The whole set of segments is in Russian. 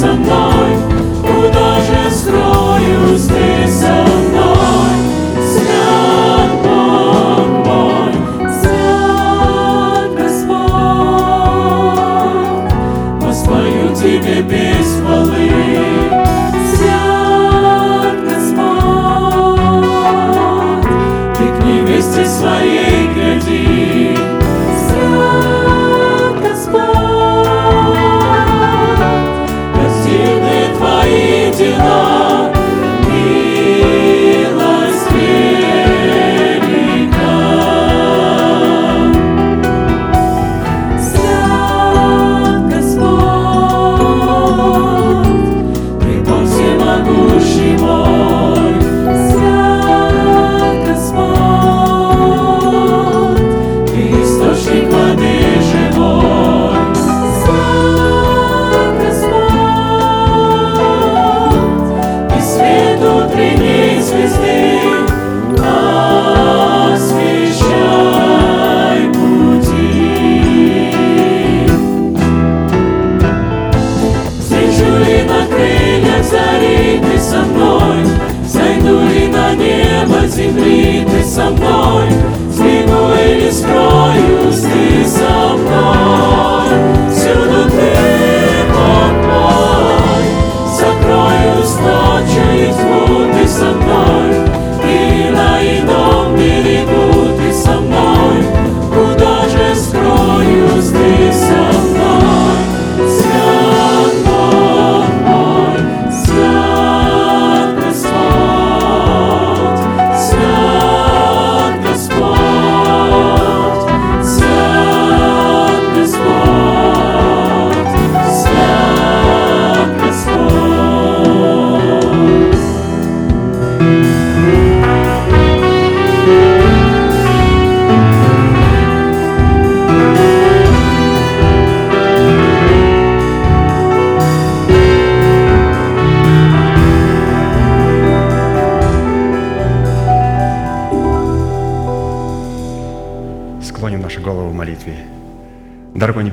Ты со мной, Зайду ли на небо земли ты со мной, Сбегу или скроюсь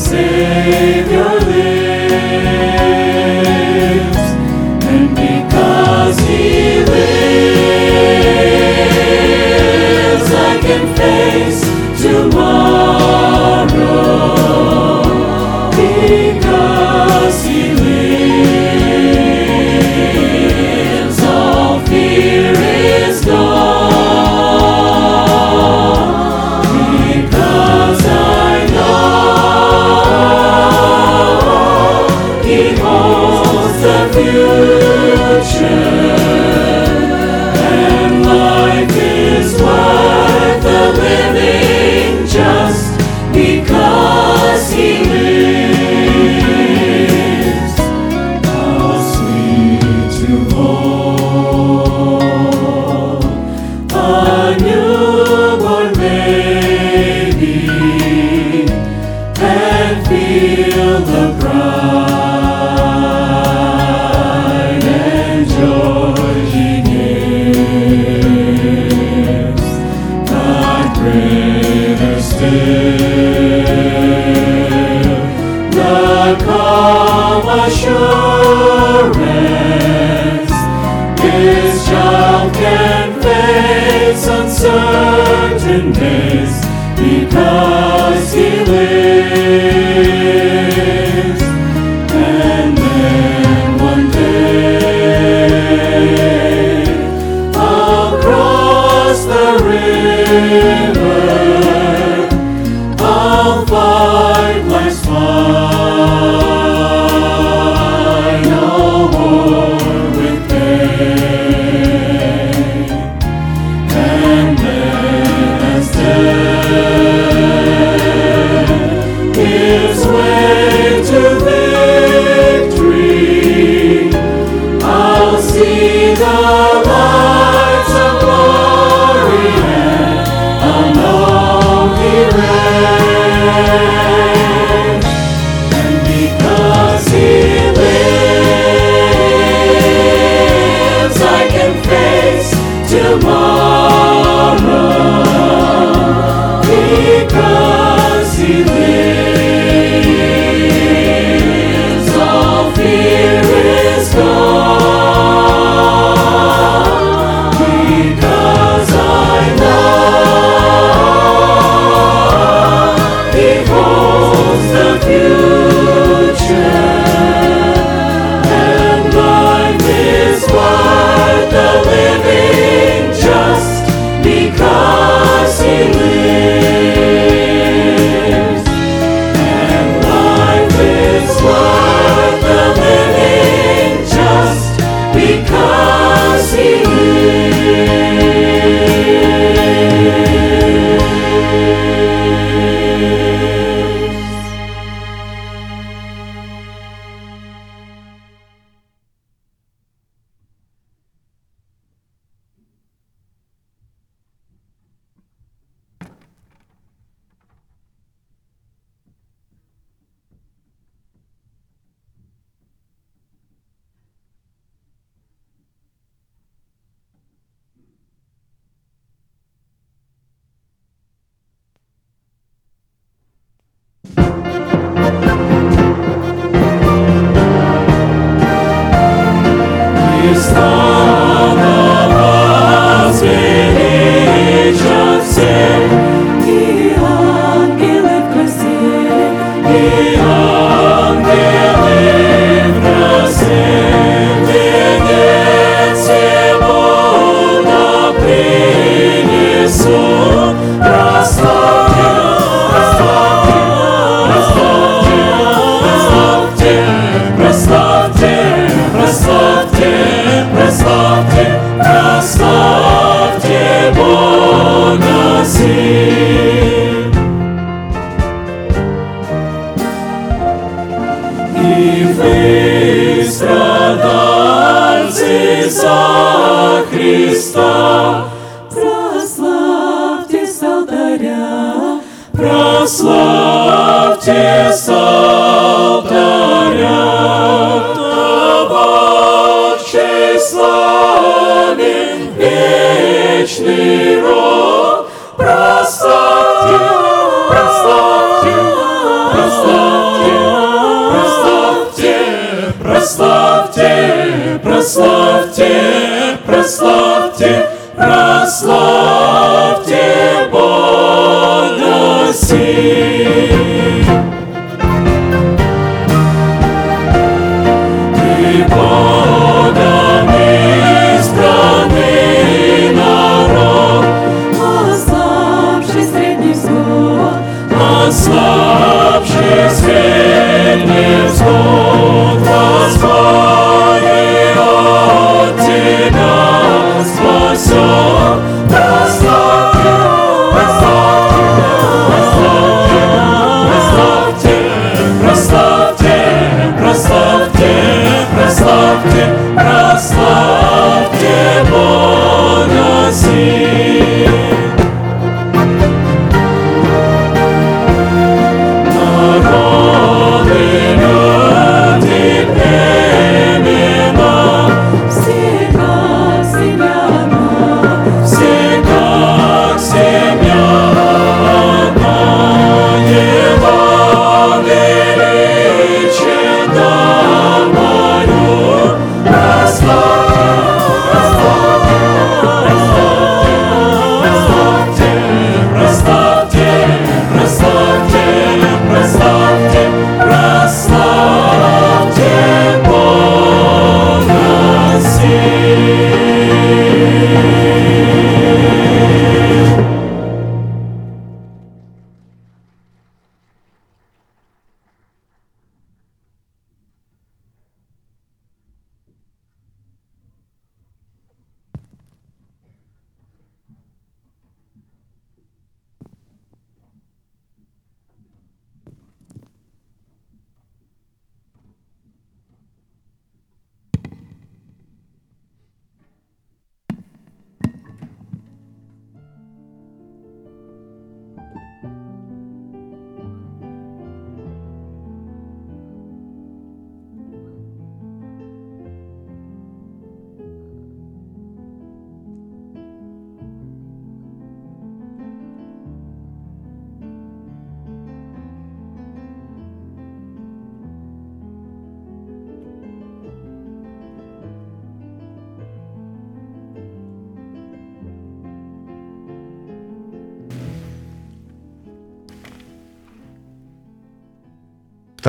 say assurance. His child can face uncertain days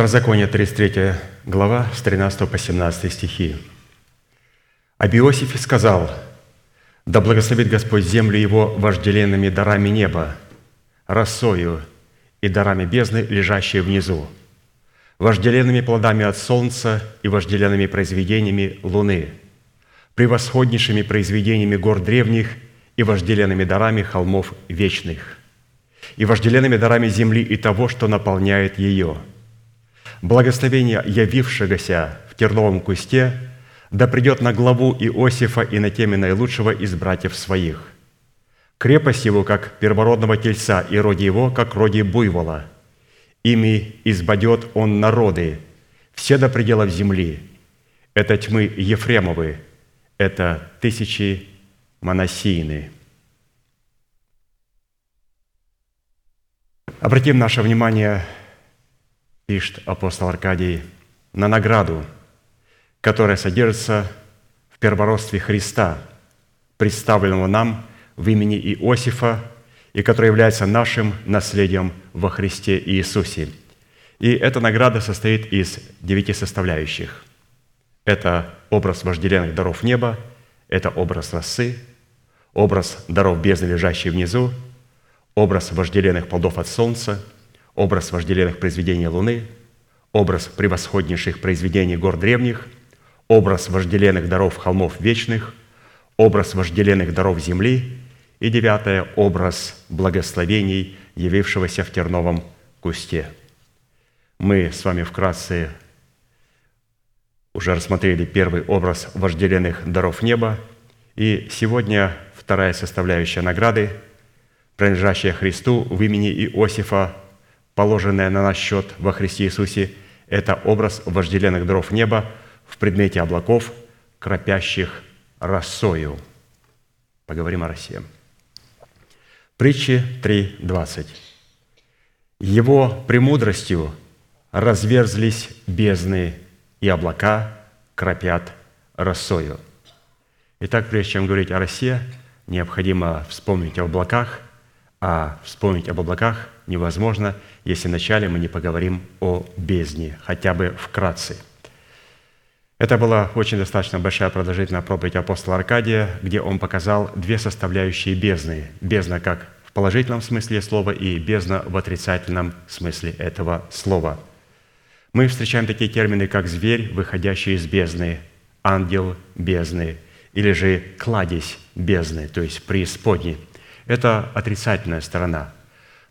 Второзаконие, 33 глава, с 13 по 17 стихи. «Об Иосифе сказал, да благословит Господь землю его вожделенными дарами неба, росою и дарами бездны, лежащие внизу, вожделенными плодами от солнца и вожделенными произведениями луны, превосходнейшими произведениями гор древних и вожделенными дарами холмов вечных, и вожделенными дарами земли и того, что наполняет ее. Благословение явившегося в терновом кусте да придет на главу Иосифа и на теме наилучшего из братьев своих. Крепость его, как первородного тельца, и роди его, как роди буйвола. Ими избадет он народы, все до пределов земли. Это тьмы Ефремовы, это тысячи Манасийны. Обратим наше внимание, пишет апостол Аркадий, на награду, которая содержится в первородстве Христа, представленного нам в имени Иосифа, и которая является нашим наследием во Христе Иисусе. И эта награда состоит из девяти составляющих. Это образ вожделенных даров неба, это образ росы, образ даров бездны, лежащей внизу, образ вожделенных плодов от солнца, образ вожделенных произведений луны, образ превосходнейших произведений гор древних, образ вожделенных даров холмов вечных, образ вожделенных даров земли и девятое – образ благословений, явившегося в терновом кусте. Мы с вами вкратце уже рассмотрели первый образ вожделенных даров неба, и сегодня вторая составляющая награды, принадлежащая Христу в имени Иосифа, положенное на наш счет во Христе Иисусе, это образ вожделенных дров неба в предмете облаков, кропящих росою. Поговорим о росе. Притчи 3.20. Его премудростью разверзлись бездны, и облака кропят росою. Итак, прежде чем говорить о росе, необходимо вспомнить об облаках, а вспомнить об облаках невозможно, если вначале мы не поговорим о бездне, хотя бы вкратце. Это была очень достаточно большая продолжительная проповедь апостола Аркадия, где он показал две составляющие бездны. Бездна как в положительном смысле слова и бездна в отрицательном смысле этого слова – мы встречаем такие термины, как «зверь, выходящий из бездны», «ангел бездны» или же «кладезь бездны», то есть «преисподней». Это отрицательная сторона.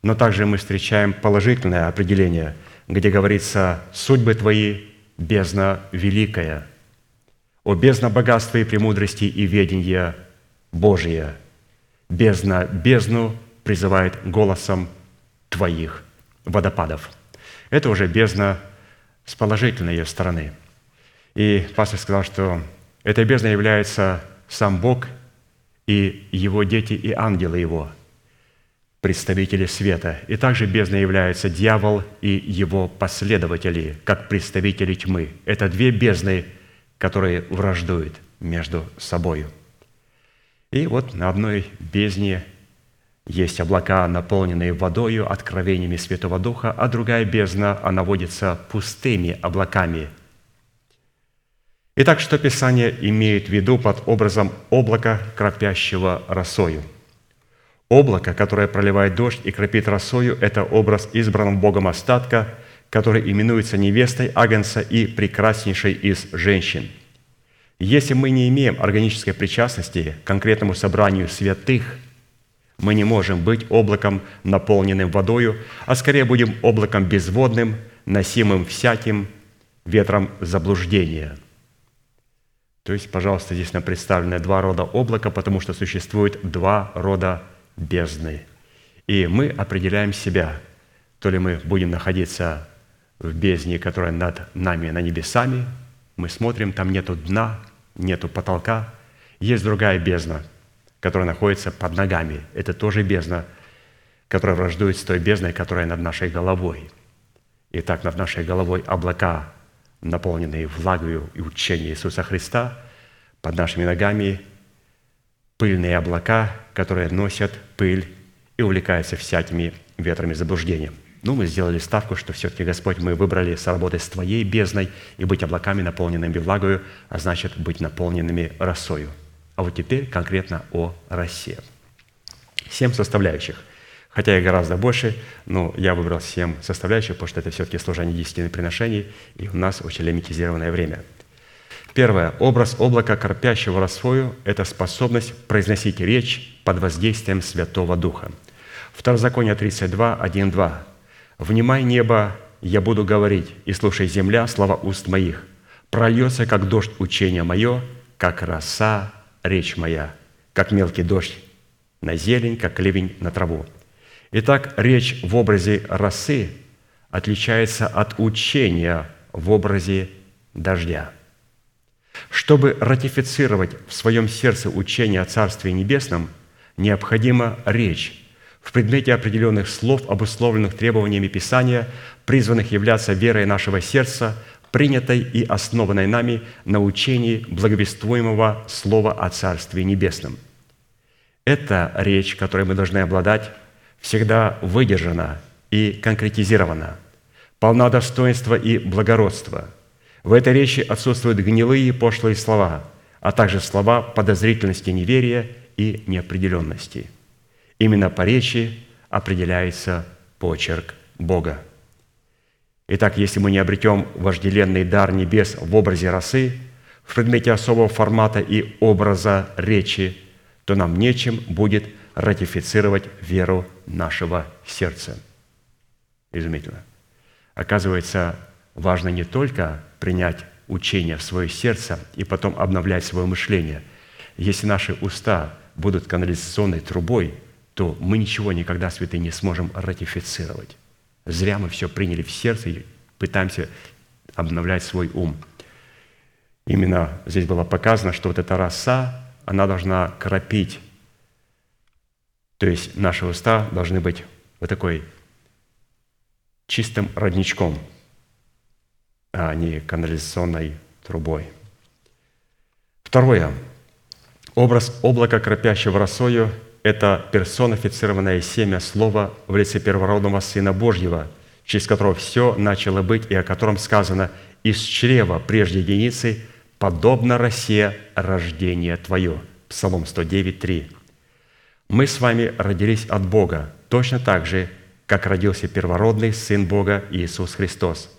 Но также мы встречаем положительное определение, где говорится «судьбы твои – бездна великая», «о бездна богатства и премудрости и ведения Божия». Бездна бездну призывает голосом твоих водопадов. Это уже бездна с положительной ее стороны. И пастор сказал, что этой бездной является сам Бог и его дети и ангелы его, представители света. И также бездной является дьявол и его последователи, как представители тьмы. Это две бездны, которые враждуют между собою. И вот на одной бездне есть облака, наполненные водою, откровениями Святого Духа, а другая бездна, она водится пустыми облаками. Итак, что Писание имеет в виду под образом облака, кропящего росою? Облако, которое проливает дождь и кропит росою, это образ избранного Богом остатка, который именуется невестой Агнца и прекраснейшей из женщин. Если мы не имеем органической причастности к конкретному собранию святых – мы не можем быть облаком, наполненным водою, а скорее будем облаком безводным, носимым всяким ветром заблуждения. То есть, пожалуйста, здесь нам представлены два рода облака, потому что существует два рода бездны. И мы определяем себя, то ли мы будем находиться в бездне, которая над нами, на небесами, мы смотрим, там нету дна, нету потолка, есть другая бездна – которая находится под ногами. Это тоже бездна, которая враждует с той бездной, которая над нашей головой. Итак, над нашей головой облака, наполненные влагою и учением Иисуса Христа, под нашими ногами пыльные облака, которые носят пыль и увлекаются всякими ветрами заблуждения. Ну, мы сделали ставку, что все-таки, Господь, мы выбрали сработать с Твоей бездной и быть облаками, наполненными влагою, а значит, быть наполненными росою. А вот теперь конкретно о росе. Семь составляющих. Хотя их гораздо больше, но я выбрал семь составляющих, потому что это все-таки служение десятины приношений, и у нас очень лимитизированное время. Первое. Образ облака, корпящего росою – это способность произносить речь под воздействием Святого Духа. Второзаконие 32, 1, 2. «Внимай небо, я буду говорить, и слушай земля слова уст моих. Прольется, как дождь учения мое, как роса речь моя, как мелкий дождь на зелень, как ливень на траву». Итак, речь в образе росы отличается от учения в образе дождя. Чтобы ратифицировать в своем сердце учение о Царстве Небесном, необходима речь в предмете определенных слов, обусловленных требованиями Писания, призванных являться верой нашего сердца принятой и основанной нами на учении благовествуемого Слова о Царстве Небесном. Эта речь, которой мы должны обладать, всегда выдержана и конкретизирована, полна достоинства и благородства. В этой речи отсутствуют гнилые и пошлые слова, а также слова подозрительности, неверия и неопределенности. Именно по речи определяется почерк Бога – Итак, если мы не обретем вожделенный дар небес в образе росы, в предмете особого формата и образа речи, то нам нечем будет ратифицировать веру нашего сердца. Изумительно. Оказывается, важно не только принять учение в свое сердце и потом обновлять свое мышление. Если наши уста будут канализационной трубой, то мы ничего никогда, святые, не сможем ратифицировать. Зря мы все приняли в сердце и пытаемся обновлять свой ум. Именно здесь было показано, что вот эта роса, она должна кропить. То есть наши уста должны быть вот такой чистым родничком, а не канализационной трубой. Второе. Образ облака, кропящего росою, это персонифицированное семя Слова в лице первородного Сына Божьего, через которого все начало быть и о котором сказано «Из чрева прежде единицы, подобно росе рождение Твое». Псалом 109, 3. Мы с вами родились от Бога, точно так же, как родился первородный Сын Бога Иисус Христос.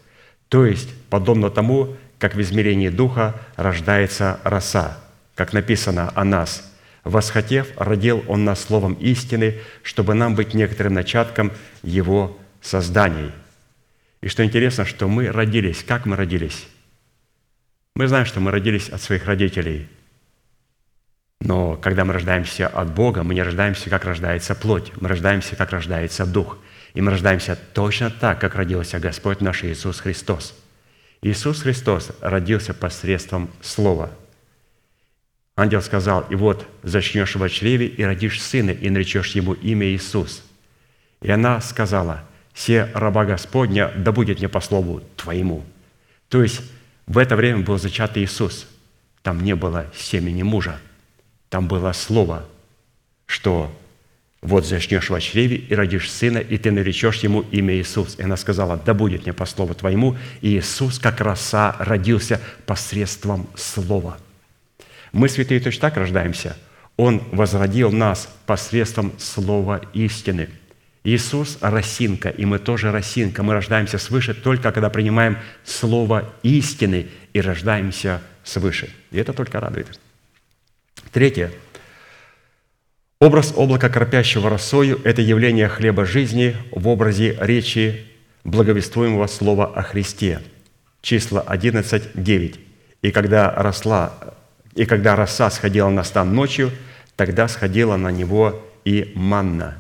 То есть, подобно тому, как в измерении Духа рождается роса, как написано о нас – Восхотев, родил Он нас словом истины, чтобы нам быть некоторым начатком Его созданий. И что интересно, что мы родились. Как мы родились? Мы знаем, что мы родились от своих родителей. Но когда мы рождаемся от Бога, мы не рождаемся, как рождается плоть. Мы рождаемся, как рождается Дух. И мы рождаемся точно так, как родился Господь наш Иисус Христос. Иисус Христос родился посредством Слова – Ангел сказал, «И вот зачнешь в чреве, и родишь сына, и наречешь ему имя Иисус». И она сказала, «Се раба Господня, да будет мне по слову Твоему». То есть в это время был зачат Иисус. Там не было семени мужа. Там было слово, что вот зачнешь в чреве и родишь сына, и ты наречешь ему имя Иисус. И она сказала, да будет мне по слову Твоему. И Иисус, как роса, родился посредством слова – мы, святые, точно так рождаемся. Он возродил нас посредством слова истины. Иисус – росинка, и мы тоже росинка. Мы рождаемся свыше только когда принимаем слово истины и рождаемся свыше. И это только радует. Третье. Образ облака, кропящего росою – это явление хлеба жизни в образе речи благовествуемого слова о Христе. Числа 11, 9. «И когда росла и когда роса сходила на стан ночью, тогда сходила на него и манна.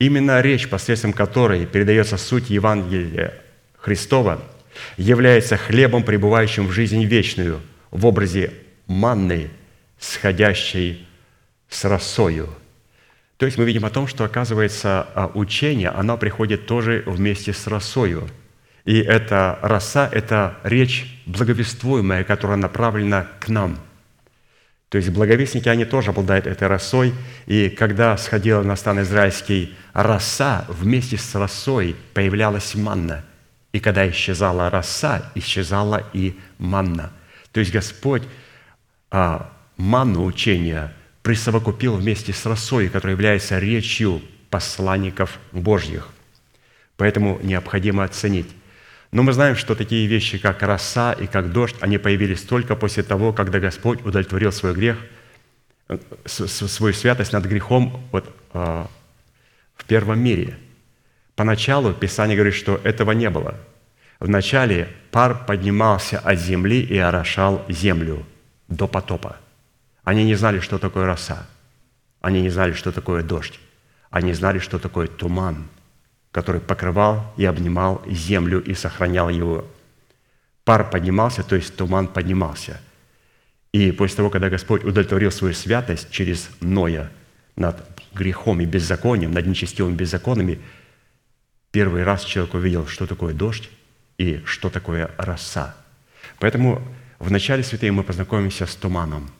Именно речь, посредством которой передается суть Евангелия Христова, является хлебом, пребывающим в жизнь вечную, в образе манны, сходящей с росою. То есть мы видим о том, что, оказывается, а, учение, оно приходит тоже вместе с росою. И эта роса – это речь благовествуемая, которая направлена к нам – то есть благовестники, они тоже обладают этой росой. И когда сходила на стан израильский роса, вместе с росой появлялась манна. И когда исчезала роса, исчезала и манна. То есть Господь а, манну учения присовокупил вместе с росой, которая является речью посланников Божьих. Поэтому необходимо оценить, но мы знаем, что такие вещи, как роса и как дождь, они появились только после того, когда Господь удовлетворил свой грех, э, свою святость над грехом вот, э, в первом мире. Поначалу Писание говорит, что этого не было. Вначале пар поднимался от земли и орошал землю до потопа. Они не знали, что такое роса. Они не знали, что такое дождь. Они знали, что такое туман – который покрывал и обнимал землю и сохранял его. Пар поднимался, то есть туман поднимался. И после того, когда Господь удовлетворил свою святость через Ноя над грехом и беззаконием, над нечестивыми беззаконами, первый раз человек увидел, что такое дождь и что такое роса. Поэтому в начале святые мы познакомимся с туманом.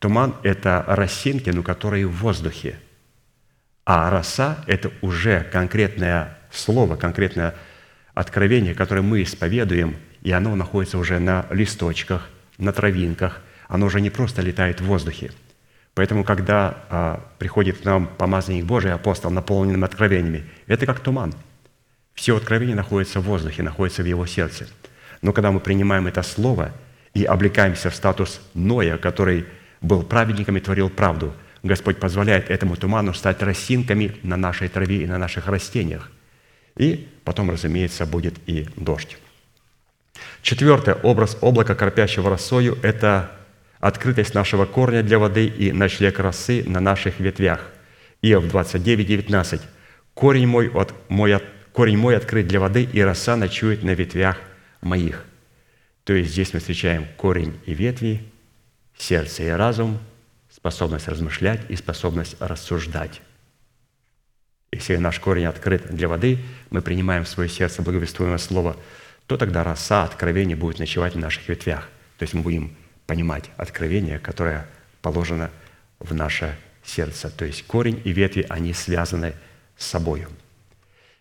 Туман – это росинки, но которые в воздухе – а роса – это уже конкретное слово, конкретное откровение, которое мы исповедуем, и оно находится уже на листочках, на травинках. Оно уже не просто летает в воздухе. Поэтому, когда а, приходит к нам помазанник Божий, апостол, наполненным откровениями, это как туман. Все откровения находятся в воздухе, находятся в его сердце. Но когда мы принимаем это слово и облекаемся в статус Ноя, который был праведником и творил правду – Господь позволяет этому туману стать росинками на нашей траве и на наших растениях. И потом, разумеется, будет и дождь. Четвертое. Образ облака, корпящего росою – это открытость нашего корня для воды и ночлег росы на наших ветвях. Иов 29, 19. «Корень мой от, мой от, корень мой открыт для воды, и роса ночует на ветвях моих». То есть здесь мы встречаем корень и ветви, сердце и разум, способность размышлять и способность рассуждать. Если наш корень открыт для воды, мы принимаем в свое сердце благовествуемое слово, то тогда роса откровения будет ночевать на наших ветвях. То есть мы будем понимать откровение, которое положено в наше сердце. То есть корень и ветви, они связаны с собой.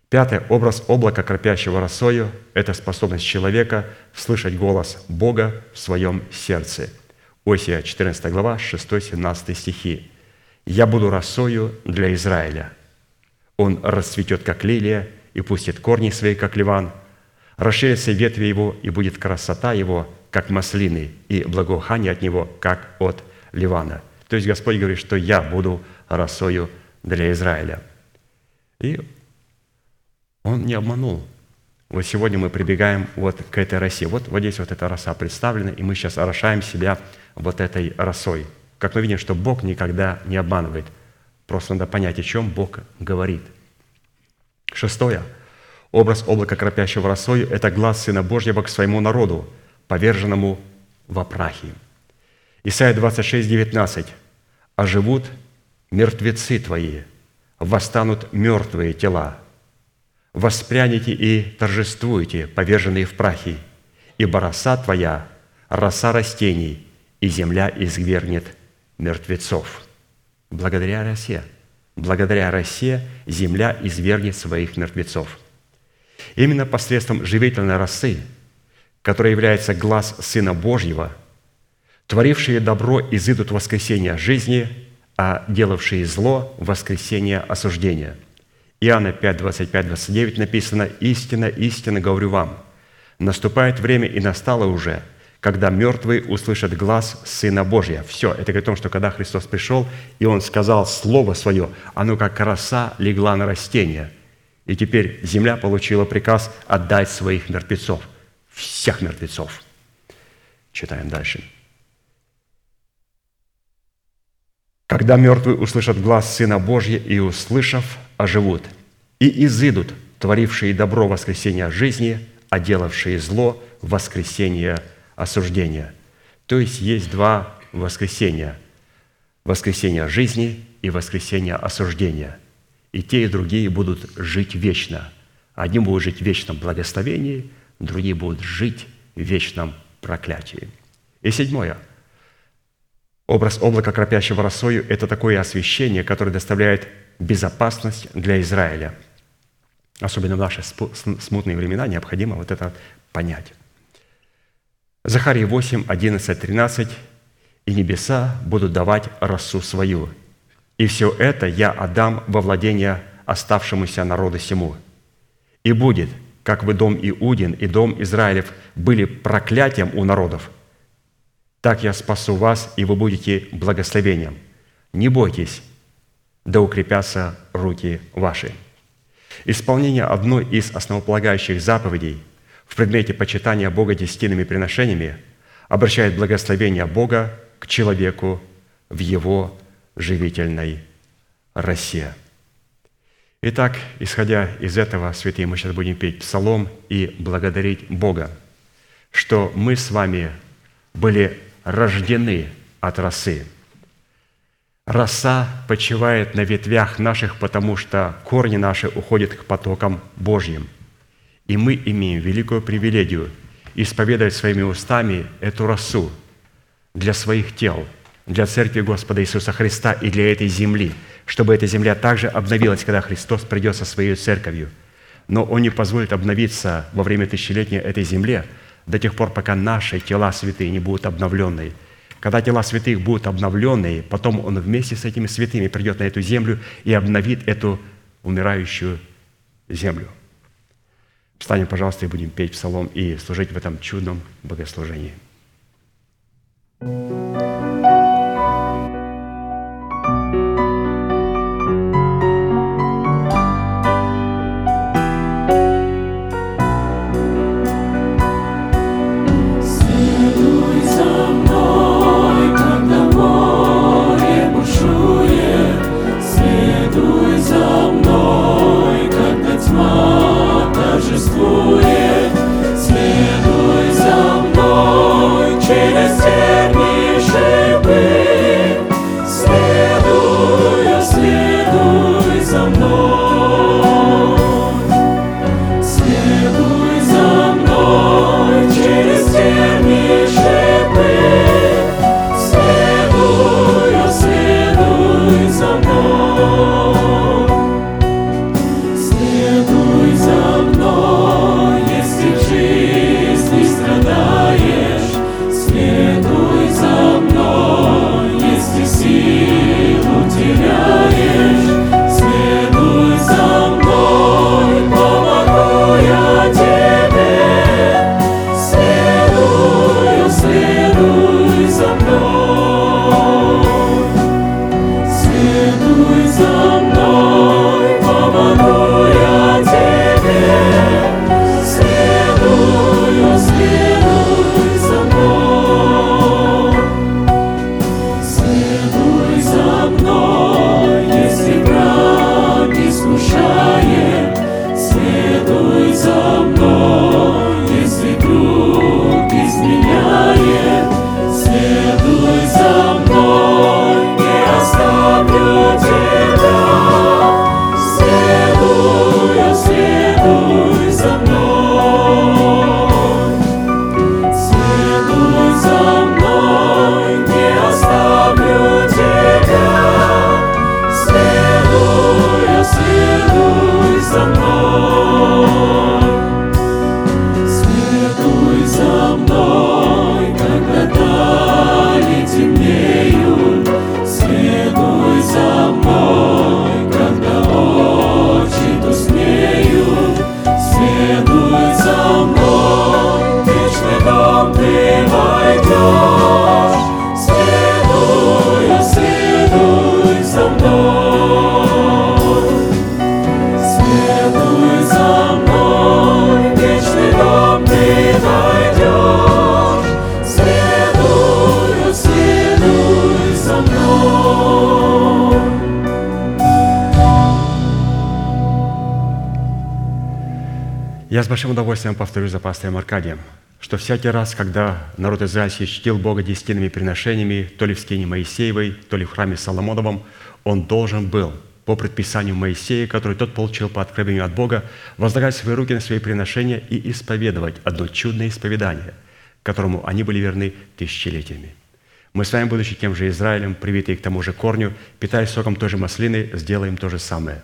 Пятый образ облака, кропящего росою – это способность человека слышать голос Бога в своем сердце. Осия 14 глава, 6-17 стихи. «Я буду росою для Израиля. Он расцветет, как лилия, и пустит корни свои, как ливан. Расширятся ветви его, и будет красота его, как маслины, и благоухание от него, как от ливана». То есть Господь говорит, что я буду росою для Израиля. И он не обманул. Вот сегодня мы прибегаем вот к этой росе. Вот, вот здесь вот эта роса представлена, и мы сейчас орошаем себя вот этой росой. Как мы видим, что Бог никогда не обманывает. Просто надо понять, о чем Бог говорит. Шестое. Образ облака, кропящего росою – это глаз Сына Божьего к своему народу, поверженному во прахе. Исайя 26, 19. «Оживут мертвецы твои, восстанут мертвые тела, воспрянете и торжествуете, поверженные в прахе, ибо роса твоя – роса растений, и земля изгвернет мертвецов». Благодаря росе, благодаря росе земля извергнет своих мертвецов. Именно посредством живительной росы, которая является глаз Сына Божьего, творившие добро изыдут воскресения жизни, а делавшие зло – воскресения осуждения – Иоанна 5, 25, 29 написано, «Истина, истина говорю вам, наступает время и настало уже, когда мертвые услышат глаз Сына Божия». Все, это говорит о том, что когда Христос пришел, и Он сказал Слово Свое, оно как роса легла на растение. И теперь земля получила приказ отдать своих мертвецов, всех мертвецов. Читаем дальше. Когда мертвые услышат глаз Сына Божия и, услышав, оживут, и изыдут, творившие добро воскресения жизни, а делавшие зло воскресения осуждения. То есть есть два воскресения. Воскресение жизни и воскресение осуждения. И те, и другие будут жить вечно. Одни будут жить в вечном благословении, другие будут жить в вечном проклятии. И седьмое. Образ облака, кропящего росою – это такое освящение, которое доставляет безопасность для Израиля. Особенно в наши смутные времена необходимо вот это понять. Захария 8, 11, 13. «И небеса будут давать росу свою, и все это я отдам во владение оставшемуся народу сему. И будет, как вы дом Иудин и дом Израилев были проклятием у народов, так я спасу вас, и вы будете благословением. Не бойтесь, да укрепятся руки ваши». Исполнение одной из основополагающих заповедей в предмете почитания Бога десятинными приношениями обращает благословение Бога к человеку в его живительной росе. Итак, исходя из этого, святые, мы сейчас будем петь псалом и благодарить Бога, что мы с вами были рождены от росы – Роса почивает на ветвях наших, потому что корни наши уходят к потокам Божьим. И мы имеем великую привилегию исповедовать своими устами эту росу для своих тел, для Церкви Господа Иисуса Христа и для этой земли, чтобы эта земля также обновилась, когда Христос придет со своей церковью. Но Он не позволит обновиться во время тысячелетия этой земле до тех пор, пока наши тела святые не будут обновленные – когда тела святых будут обновленные, потом Он вместе с этими святыми придет на эту землю и обновит эту умирающую землю. Встанем, пожалуйста, и будем петь псалом и служить в этом чудном богослужении. за мной, с большим удовольствием повторю за пастором Аркадием, что всякий раз, когда народ израильский чтил Бога десятинными приношениями, то ли в скине Моисеевой, то ли в храме Соломоновом, он должен был по предписанию Моисея, который тот получил по откровению от Бога, возлагать свои руки на свои приношения и исповедовать одно чудное исповедание, которому они были верны тысячелетиями. Мы с вами, будучи тем же Израилем, привитые к тому же корню, питаясь соком той же маслины, сделаем то же самое.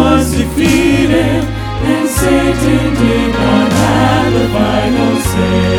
Was defeated, and Satan did not have the final say.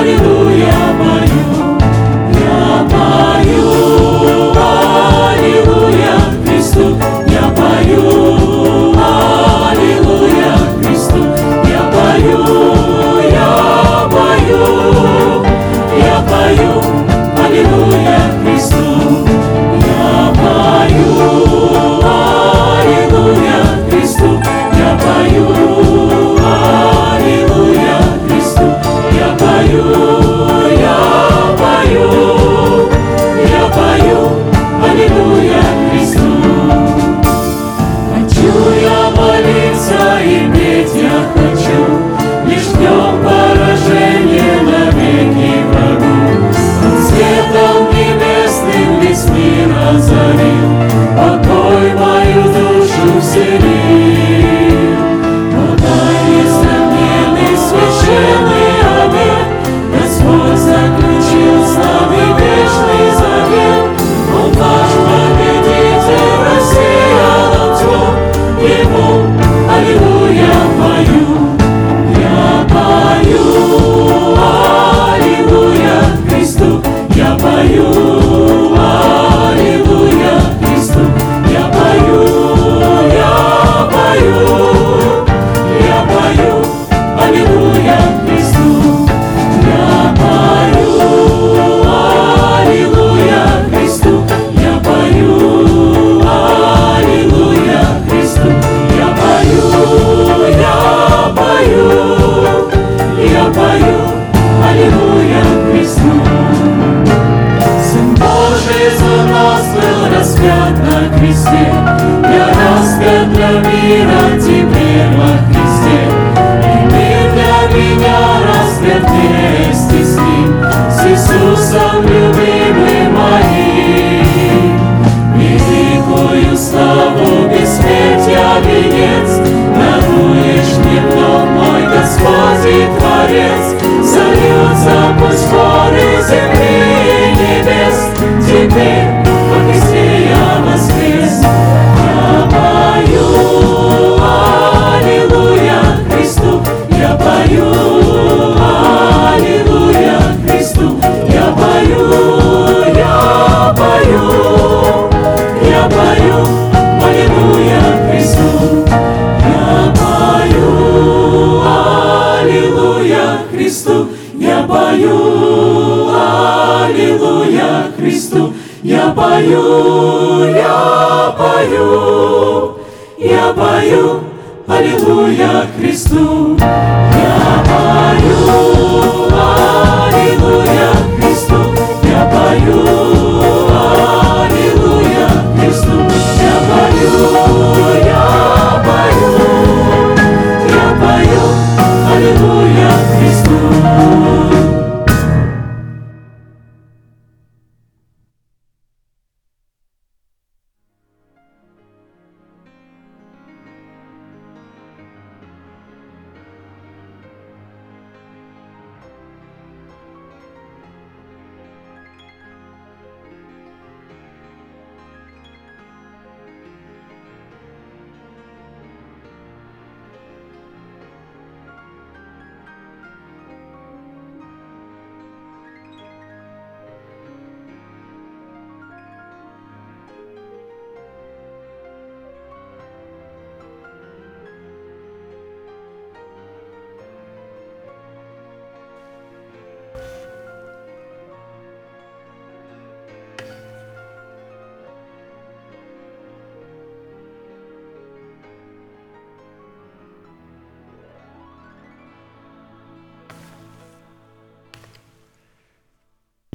Христу, Аллилуйя,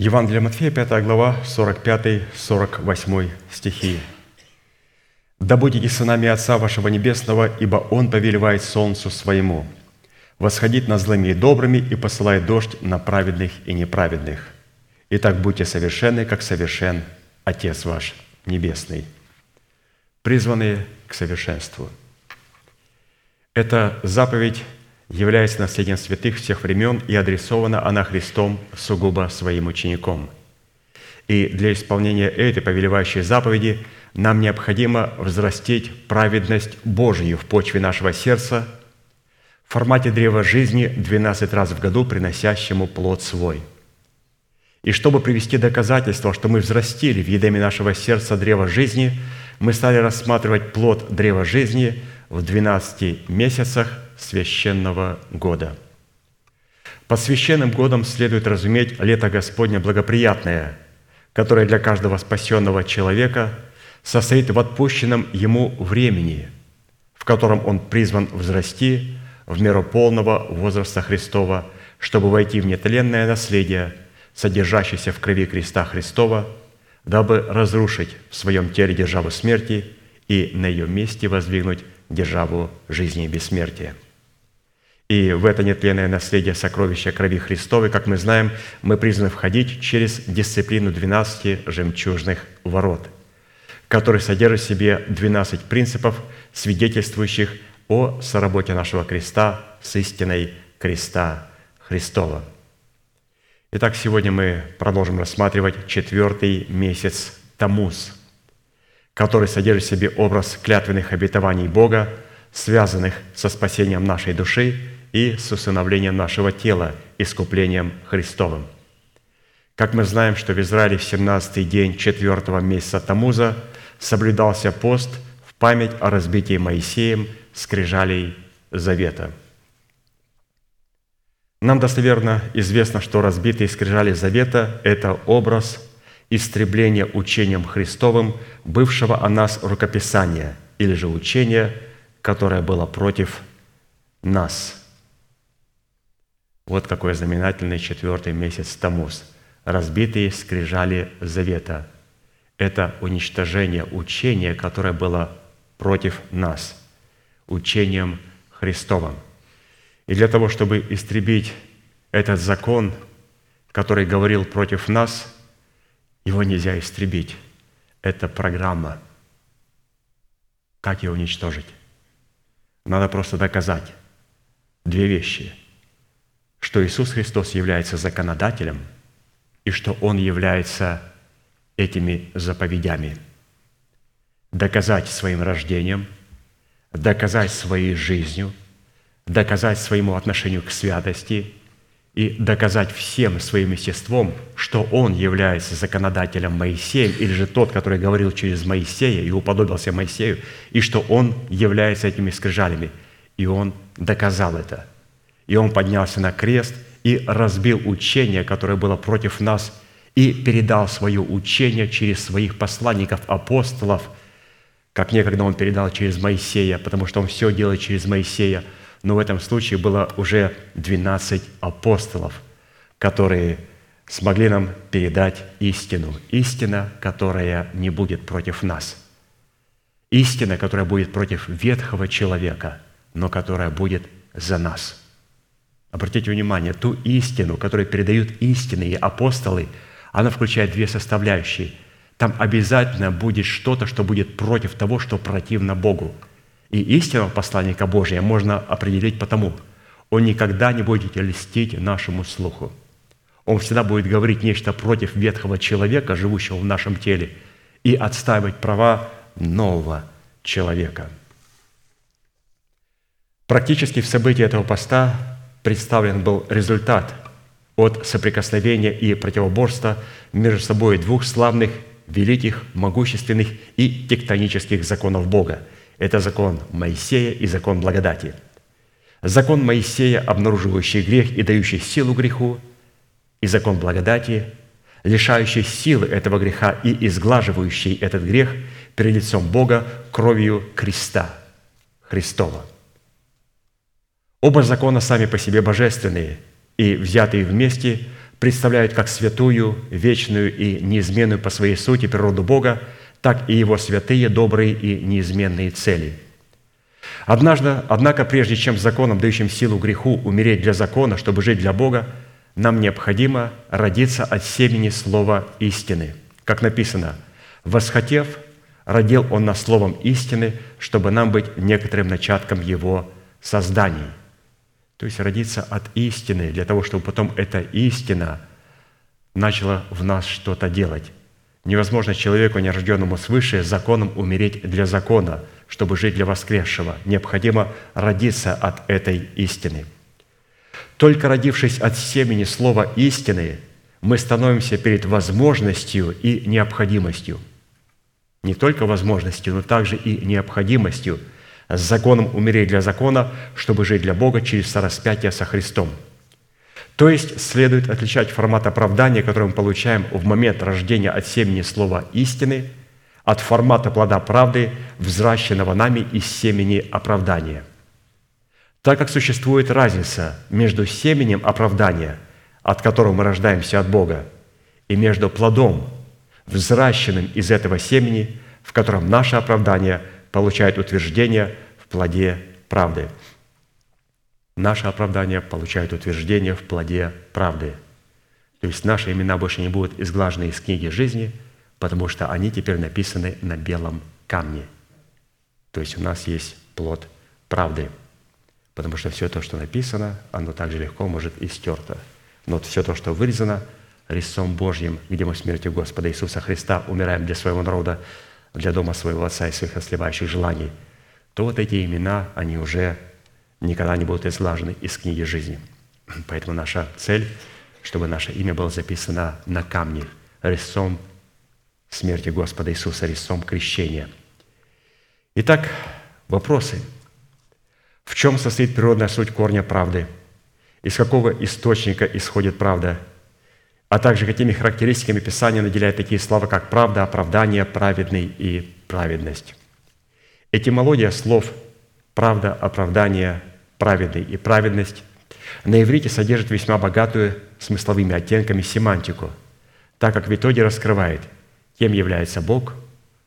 Евангелие Матфея, 5 глава, 45-48 стихи. «Да будете сынами Отца вашего Небесного, ибо Он повелевает солнцу своему восходит над злыми и добрыми и посылает дождь на праведных и неправедных. Итак, будьте совершенны, как совершен Отец ваш Небесный, призванные к совершенству. Эта заповедь является наследием святых всех времен и адресована она Христом сугубо своим учеником. И для исполнения этой повелевающей заповеди нам необходимо взрастить праведность Божию в почве нашего сердца в формате древа жизни 12 раз в году, приносящему плод свой. И чтобы привести доказательство, что мы взрастили в едеме нашего сердца древа жизни, мы стали рассматривать плод древа жизни в 12 месяцах священного года. Под священным годом следует разуметь лето Господне благоприятное, которое для каждого спасенного человека состоит в отпущенном ему времени, в котором он призван взрасти в меру полного возраста Христова, чтобы войти в нетленное наследие, содержащееся в крови креста Христова, дабы разрушить в своем теле державу смерти и на ее месте воздвигнуть державу жизни и бессмертия. И в это нетленное наследие сокровища крови Христовой, как мы знаем, мы призваны входить через дисциплину 12 жемчужных ворот, который содержит в себе 12 принципов, свидетельствующих о соработе нашего креста с истиной креста Христова. Итак, сегодня мы продолжим рассматривать четвертый месяц Тамуз, который содержит в себе образ клятвенных обетований Бога, связанных со спасением нашей души и с усыновлением нашего тела, искуплением Христовым. Как мы знаем, что в Израиле в 17-й день четвертого месяца Тамуза соблюдался пост в память о разбитии Моисеем скрижалей Завета. Нам достоверно известно, что разбитые скрижали Завета – это образ истребления учением Христовым бывшего о нас рукописания или же учения, которое было против нас – вот какой знаменательный четвертый месяц Тамуз. Разбитые скрижали завета. Это уничтожение учения, которое было против нас, учением Христовым. И для того, чтобы истребить этот закон, который говорил против нас, его нельзя истребить. Это программа. Как ее уничтожить? Надо просто доказать две вещи – что Иисус Христос является законодателем и что Он является этими заповедями. Доказать своим рождением, доказать своей жизнью, доказать своему отношению к святости и доказать всем своим естеством, что Он является законодателем Моисеем, или же тот, который говорил через Моисея и уподобился Моисею, и что Он является этими скрижалями. И Он доказал это – и Он поднялся на крест и разбил учение, которое было против нас, и передал свое учение через своих посланников, апостолов, как некогда Он передал через Моисея, потому что Он все делает через Моисея. Но в этом случае было уже 12 апостолов, которые смогли нам передать истину. Истина, которая не будет против нас. Истина, которая будет против ветхого человека, но которая будет за нас – Обратите внимание, ту истину, которую передают истинные апостолы, она включает две составляющие. Там обязательно будет что-то, что будет против того, что противно Богу. И истинного посланника Божия можно определить потому, он никогда не будет льстить нашему слуху. Он всегда будет говорить нечто против ветхого человека, живущего в нашем теле, и отстаивать права нового человека. Практически в событии этого поста представлен был результат от соприкосновения и противоборства между собой двух славных, великих, могущественных и тектонических законов Бога. Это закон Моисея и закон благодати. Закон Моисея, обнаруживающий грех и дающий силу греху, и закон благодати, лишающий силы этого греха и изглаживающий этот грех перед лицом Бога кровью креста Христова – Оба закона сами по себе божественные и взятые вместе представляют как святую, вечную и неизменную по своей сути природу Бога, так и Его святые, добрые и неизменные цели. Однажды, однако, прежде чем законом, дающим силу греху, умереть для закона, чтобы жить для Бога, нам необходимо родиться от семени слова истины. Как написано, «Восхотев, родил Он нас словом истины, чтобы нам быть некоторым начатком Его созданий». То есть родиться от истины, для того, чтобы потом эта истина начала в нас что-то делать. Невозможно человеку, нерожденному свыше, законом умереть для закона, чтобы жить для воскресшего. Необходимо родиться от этой истины. Только родившись от семени слова истины, мы становимся перед возможностью и необходимостью. Не только возможностью, но также и необходимостью с законом умереть для закона, чтобы жить для Бога через сораспятие со Христом – то есть следует отличать формат оправдания, который мы получаем в момент рождения от семени слова истины, от формата плода правды, взращенного нами из семени оправдания. Так как существует разница между семенем оправдания, от которого мы рождаемся от Бога, и между плодом, взращенным из этого семени, в котором наше оправдание получает утверждение в плоде правды – наше оправдание получает утверждение в плоде правды. То есть наши имена больше не будут изглажены из книги жизни, потому что они теперь написаны на белом камне. То есть у нас есть плод правды. Потому что все то, что написано, оно также легко может и стерто. Но все то, что вырезано резцом Божьим, где мы смертью Господа Иисуса Христа умираем для своего народа, для дома своего Отца и своих ослевающих желаний, то вот эти имена, они уже никогда не будут изглажены из книги жизни. Поэтому наша цель, чтобы наше имя было записано на камне, резцом смерти Господа Иисуса, резцом крещения. Итак, вопросы. В чем состоит природная суть корня правды? Из какого источника исходит правда? А также какими характеристиками Писания наделяет такие слова, как правда, оправдание, праведный и праведность? Этимология слов правда, оправдание, праведный и праведность на иврите содержит весьма богатую смысловыми оттенками семантику, так как в итоге раскрывает, кем является Бог,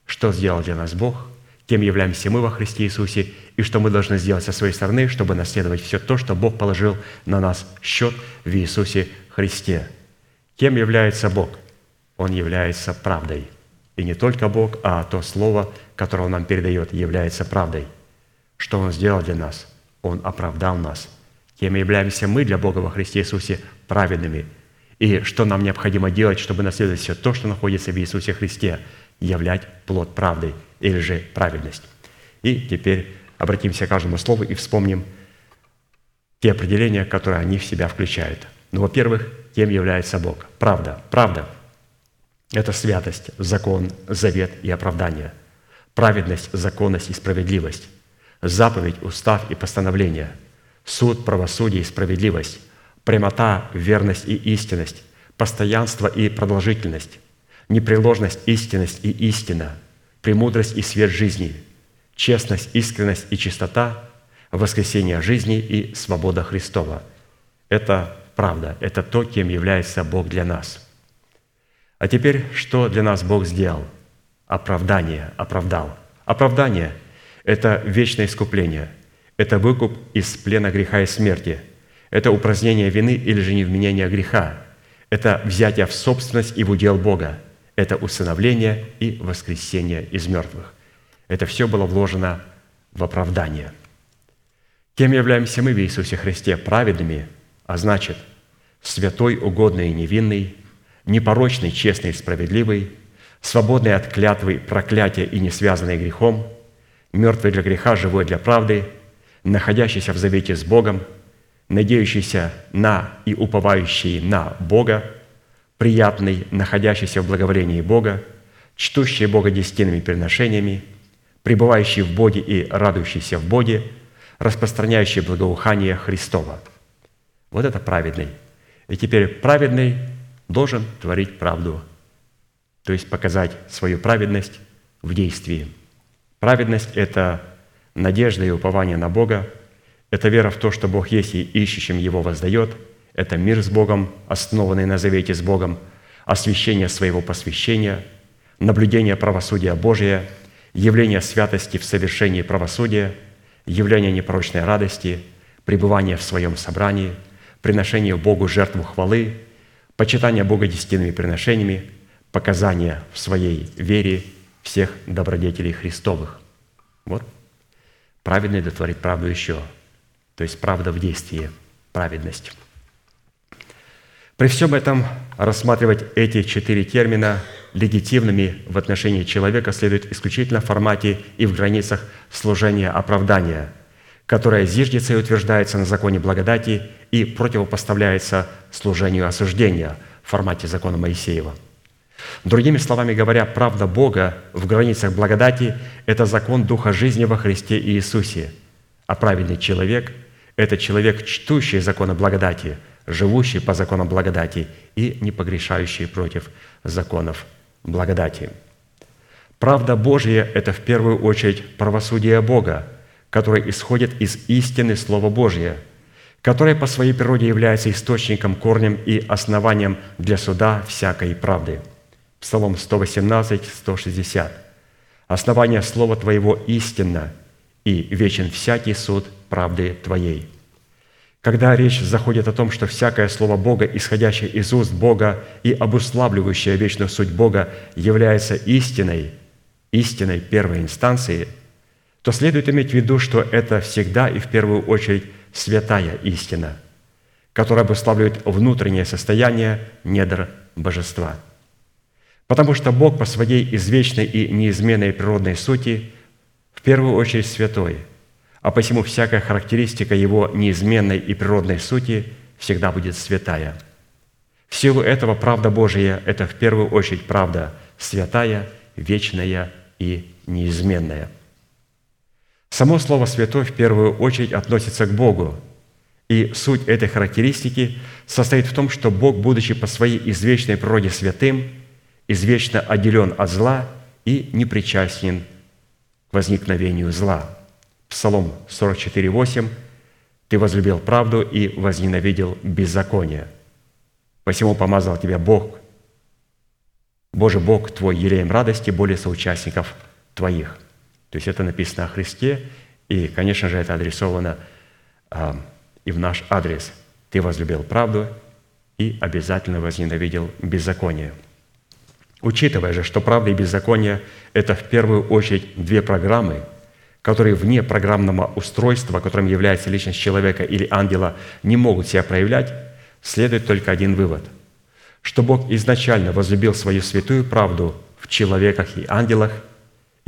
что сделал для нас Бог, кем являемся мы во Христе Иисусе и что мы должны сделать со своей стороны, чтобы наследовать все то, что Бог положил на нас счет в Иисусе Христе. Кем является Бог? Он является правдой. И не только Бог, а то Слово, которое Он нам передает, является правдой – что Он сделал для нас? Он оправдал нас. Кем являемся мы для Бога во Христе Иисусе праведными. И что нам необходимо делать, чтобы наследовать все то, что находится в Иисусе Христе, являть плод правды или же праведность. И теперь обратимся к каждому слову и вспомним те определения, которые они в себя включают. Ну, во-первых, кем является Бог? Правда. Правда – это святость, закон, завет и оправдание. Праведность, законность и справедливость заповедь, устав и постановление, суд, правосудие и справедливость, прямота, верность и истинность, постоянство и продолжительность, непреложность, истинность и истина, премудрость и свет жизни, честность, искренность и чистота, воскресение жизни и свобода Христова. Это правда, это то, кем является Бог для нас. А теперь, что для нас Бог сделал? Оправдание, оправдал. Оправдание – это вечное искупление. Это выкуп из плена греха и смерти. Это упразднение вины или же невменение греха. Это взятие в собственность и в удел Бога. Это усыновление и воскресение из мертвых. Это все было вложено в оправдание. Кем являемся мы в Иисусе Христе? Праведными, а значит, святой, угодный и невинный, непорочный, честный и справедливый, свободный от клятвы, проклятия и не связанный грехом – мертвый для греха, живой для правды, находящийся в завете с Богом, надеющийся на и уповающий на Бога, приятный, находящийся в благоволении Бога, чтущий Бога десятинными переношениями, пребывающий в Боге и радующийся в Боге, распространяющий благоухание Христова. Вот это праведный. И теперь праведный должен творить правду, то есть показать свою праведность в действии – Праведность – это надежда и упование на Бога, это вера в то, что Бог есть и ищущим Его воздает, это мир с Богом, основанный на завете с Богом, освящение своего посвящения, наблюдение правосудия Божия, явление святости в совершении правосудия, явление непорочной радости, пребывание в своем собрании, приношение Богу жертву хвалы, почитание Бога десятинными приношениями, показания в своей вере всех добродетелей Христовых. Вот праведный дотворит правду еще, то есть правда в действии, праведность. При всем этом рассматривать эти четыре термина легитимными в отношении человека следует исключительно в формате и в границах служения оправдания, которое зиждется и утверждается на законе благодати и противопоставляется служению осуждения в формате закона Моисеева. Другими словами говоря, правда Бога в границах благодати – это закон Духа жизни во Христе Иисусе, а праведный человек – это человек, чтущий законы благодати – живущий по законам благодати и не погрешающий против законов благодати. Правда Божья – это в первую очередь правосудие Бога, которое исходит из истины Слова Божьего, которое по своей природе является источником, корнем и основанием для суда всякой правды. Псалом 118, 160. «Основание Слова Твоего истинно, и вечен всякий суд правды Твоей». Когда речь заходит о том, что всякое слово Бога, исходящее из уст Бога и обуславливающее вечную суть Бога, является истиной, истиной первой инстанции, то следует иметь в виду, что это всегда и в первую очередь святая истина, которая обуславливает внутреннее состояние недр божества. Потому что Бог по своей извечной и неизменной природной сути в первую очередь святой – а посему всякая характеристика его неизменной и природной сути всегда будет святая. В силу этого правда Божия – это в первую очередь правда святая, вечная и неизменная. Само слово «святой» в первую очередь относится к Богу, и суть этой характеристики состоит в том, что Бог, будучи по своей извечной природе святым, извечно отделен от зла и непричастен к возникновению зла – Псалом 44:8 «Ты возлюбил правду и возненавидел беззаконие. Посему помазал тебя Бог, Боже Бог твой, елеем радости, более соучастников твоих». То есть это написано о Христе, и, конечно же, это адресовано а, и в наш адрес. «Ты возлюбил правду и обязательно возненавидел беззаконие». Учитывая же, что правда и беззаконие – это в первую очередь две программы – которые вне программного устройства, которым является личность человека или ангела, не могут себя проявлять, следует только один вывод, что Бог изначально возлюбил свою святую правду в человеках и ангелах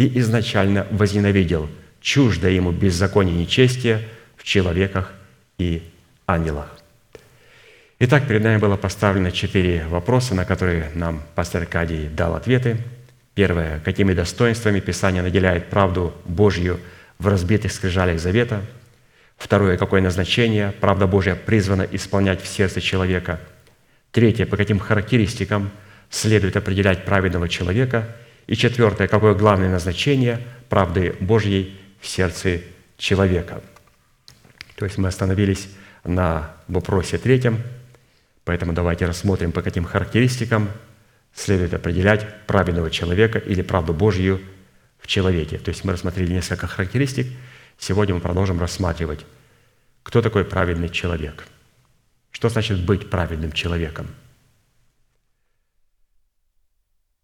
и изначально возненавидел чуждое ему беззаконие и нечестие в человеках и ангелах. Итак, перед нами было поставлено четыре вопроса, на которые нам пастор Аркадий дал ответы – Первое. Какими достоинствами Писание наделяет правду Божью в разбитых скрижалях завета. Второе. Какое назначение правда Божья призвана исполнять в сердце человека. Третье. По каким характеристикам следует определять праведного человека. И четвертое. Какое главное назначение правды Божьей в сердце человека. То есть мы остановились на вопросе третьем, поэтому давайте рассмотрим, по каким характеристикам следует определять праведного человека или правду Божью в человеке. То есть мы рассмотрели несколько характеристик. Сегодня мы продолжим рассматривать, кто такой праведный человек. Что значит быть праведным человеком?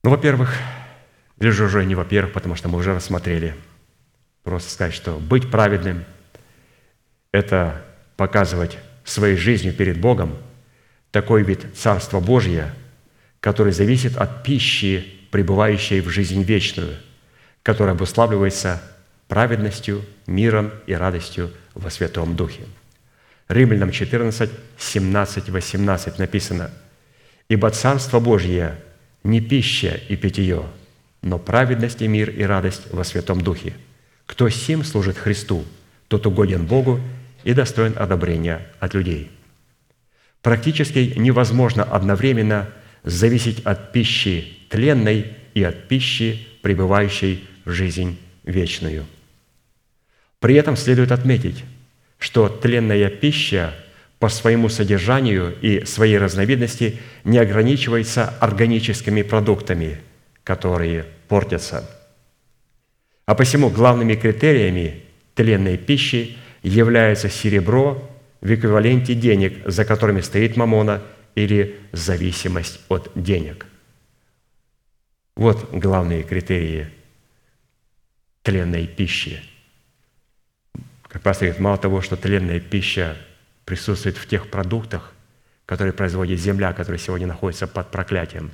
Ну, во-первых, или же уже не во-первых, потому что мы уже рассмотрели. Просто сказать, что быть праведным – это показывать своей жизнью перед Богом такой вид Царства Божия – который зависит от пищи, пребывающей в жизнь вечную, которая обуславливается праведностью, миром и радостью во Святом Духе. Римлянам 14, 17, 18 написано, «Ибо Царство Божье не пища и питье, но праведность и мир и радость во Святом Духе. Кто сим служит Христу, тот угоден Богу и достоин одобрения от людей». Практически невозможно одновременно – зависеть от пищи тленной и от пищи, пребывающей в жизнь вечную. При этом следует отметить, что тленная пища по своему содержанию и своей разновидности не ограничивается органическими продуктами, которые портятся. А посему главными критериями тленной пищей является серебро в эквиваленте денег, за которыми стоит мамона или зависимость от денег. Вот главные критерии тленной пищи. Как пастор говорит, мало того, что тленная пища присутствует в тех продуктах, которые производит земля, которая сегодня находится под проклятием,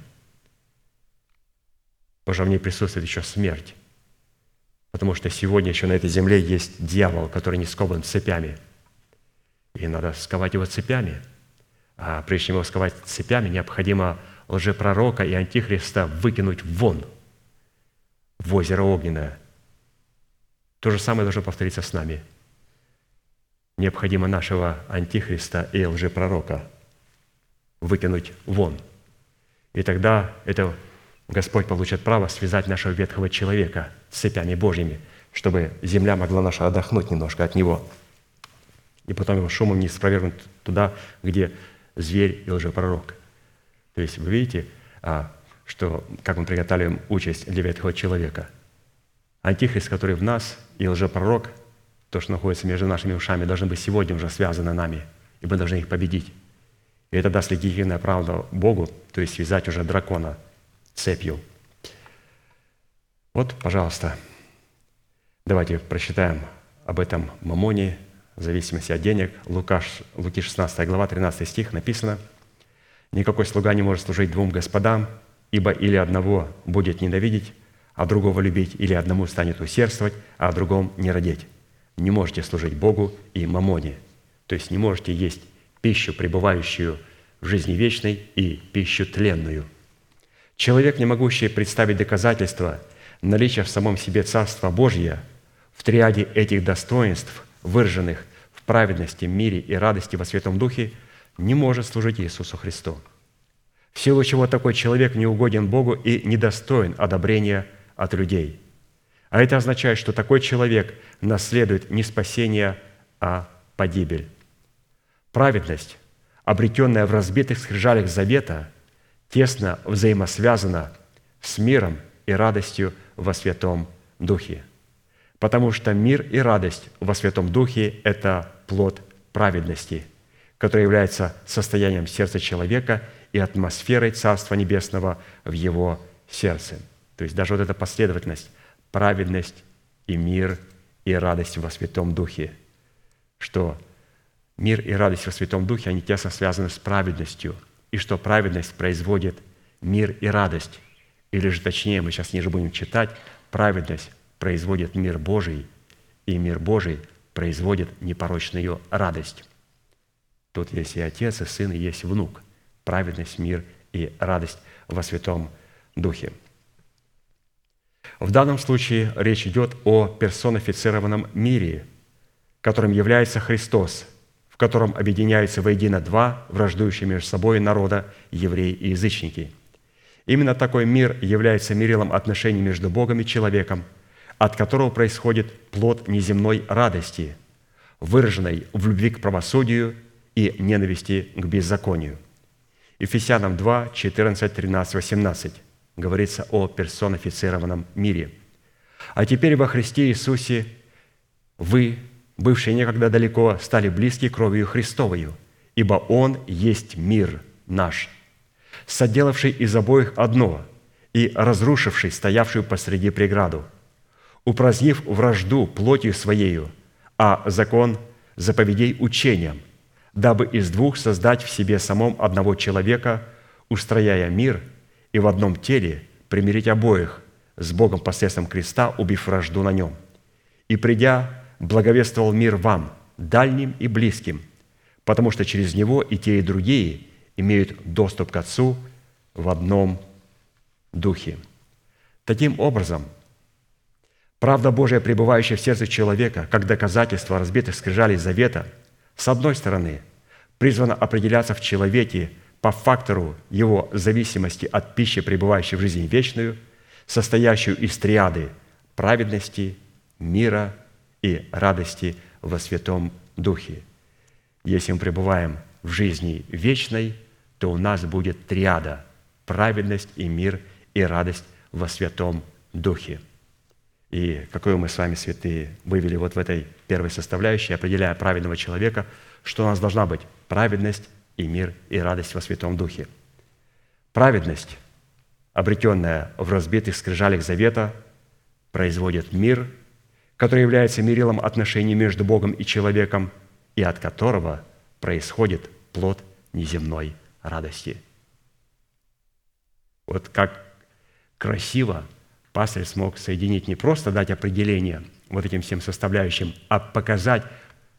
уже в ней присутствует еще смерть. Потому что сегодня еще на этой земле есть дьявол, который не скован цепями. И надо сковать его цепями. А прежде чем его сковать цепями, необходимо лжепророка и антихриста выкинуть вон в озеро огненное. То же самое должно повториться с нами. Необходимо нашего антихриста и лжепророка выкинуть вон. И тогда это Господь получит право связать нашего ветхого человека цепями Божьими, чтобы земля могла наша отдохнуть немножко от него. И потом его шумом не спровергнуть туда, где зверь и лжепророк. То есть вы видите, а, что, как мы приготовим участь для ветхого человека. Антихрист, который в нас, и лжепророк, то, что находится между нашими ушами, должны быть сегодня уже связаны нами, и мы должны их победить. И это даст легитимное право Богу, то есть связать уже дракона – цепью. Вот, пожалуйста, давайте прочитаем об этом мамоне, в зависимости от денег. Лукаш, Луки 16 глава, 13 стих написано, «Никакой слуга не может служить двум господам, ибо или одного будет ненавидеть, а другого любить, или одному станет усердствовать, а о другом не родить. Не можете служить Богу и мамоне». То есть не можете есть пищу, пребывающую в жизни вечной, и пищу тленную – Человек, не могущий представить доказательства наличия в самом себе Царства Божье, в триаде этих достоинств, выраженных в праведности, мире и радости во Святом Духе, не может служить Иисусу Христу. В силу чего такой человек не угоден Богу и недостоин одобрения от людей. А это означает, что такой человек наследует не спасение, а погибель. Праведность, обретенная в разбитых скрижалях завета – тесно взаимосвязана с миром и радостью во Святом Духе. Потому что мир и радость во Святом Духе – это плод праведности, который является состоянием сердца человека и атмосферой Царства Небесного в его сердце. То есть даже вот эта последовательность – праведность и мир и радость во Святом Духе, что мир и радость во Святом Духе, они тесно связаны с праведностью – и что праведность производит мир и радость. Или же точнее, мы сейчас ниже будем читать, праведность производит мир Божий, и мир Божий производит непорочную радость. Тут есть и Отец, и Сын, и есть Внук. Праведность, мир и радость во Святом Духе. В данном случае речь идет о персонифицированном мире, которым является Христос – котором объединяются воедино два враждующие между собой народа, евреи и язычники. Именно такой мир является мерилом отношений между Богом и человеком, от которого происходит плод неземной радости, выраженной в любви к правосудию и ненависти к беззаконию. Ефесянам 2, 14, 13, 18 говорится о персонифицированном мире. «А теперь во Христе Иисусе вы, бывшие некогда далеко, стали близки кровью Христовою, ибо Он есть мир наш, соделавший из обоих одно и разрушивший стоявшую посреди преграду, упразднив вражду плотью Своею, а закон заповедей учением, дабы из двух создать в себе самом одного человека, устрояя мир и в одном теле примирить обоих с Богом посредством креста, убив вражду на нем. И придя благовествовал мир вам, дальним и близким, потому что через него и те, и другие имеют доступ к Отцу в одном духе. Таким образом, правда Божия, пребывающая в сердце человека, как доказательство разбитых скрижалей завета, с одной стороны, призвана определяться в человеке по фактору его зависимости от пищи, пребывающей в жизни вечную, состоящую из триады праведности, мира и радости во Святом Духе. Если мы пребываем в жизни вечной, то у нас будет триада – праведность и мир и радость во Святом Духе. И какое мы с вами, святые, вывели вот в этой первой составляющей, определяя праведного человека, что у нас должна быть праведность и мир и радость во Святом Духе. Праведность, обретенная в разбитых скрижалях завета, производит мир, который является мерилом отношений между Богом и человеком, и от которого происходит плод неземной радости. Вот как красиво пастырь смог соединить не просто дать определение вот этим всем составляющим, а показать,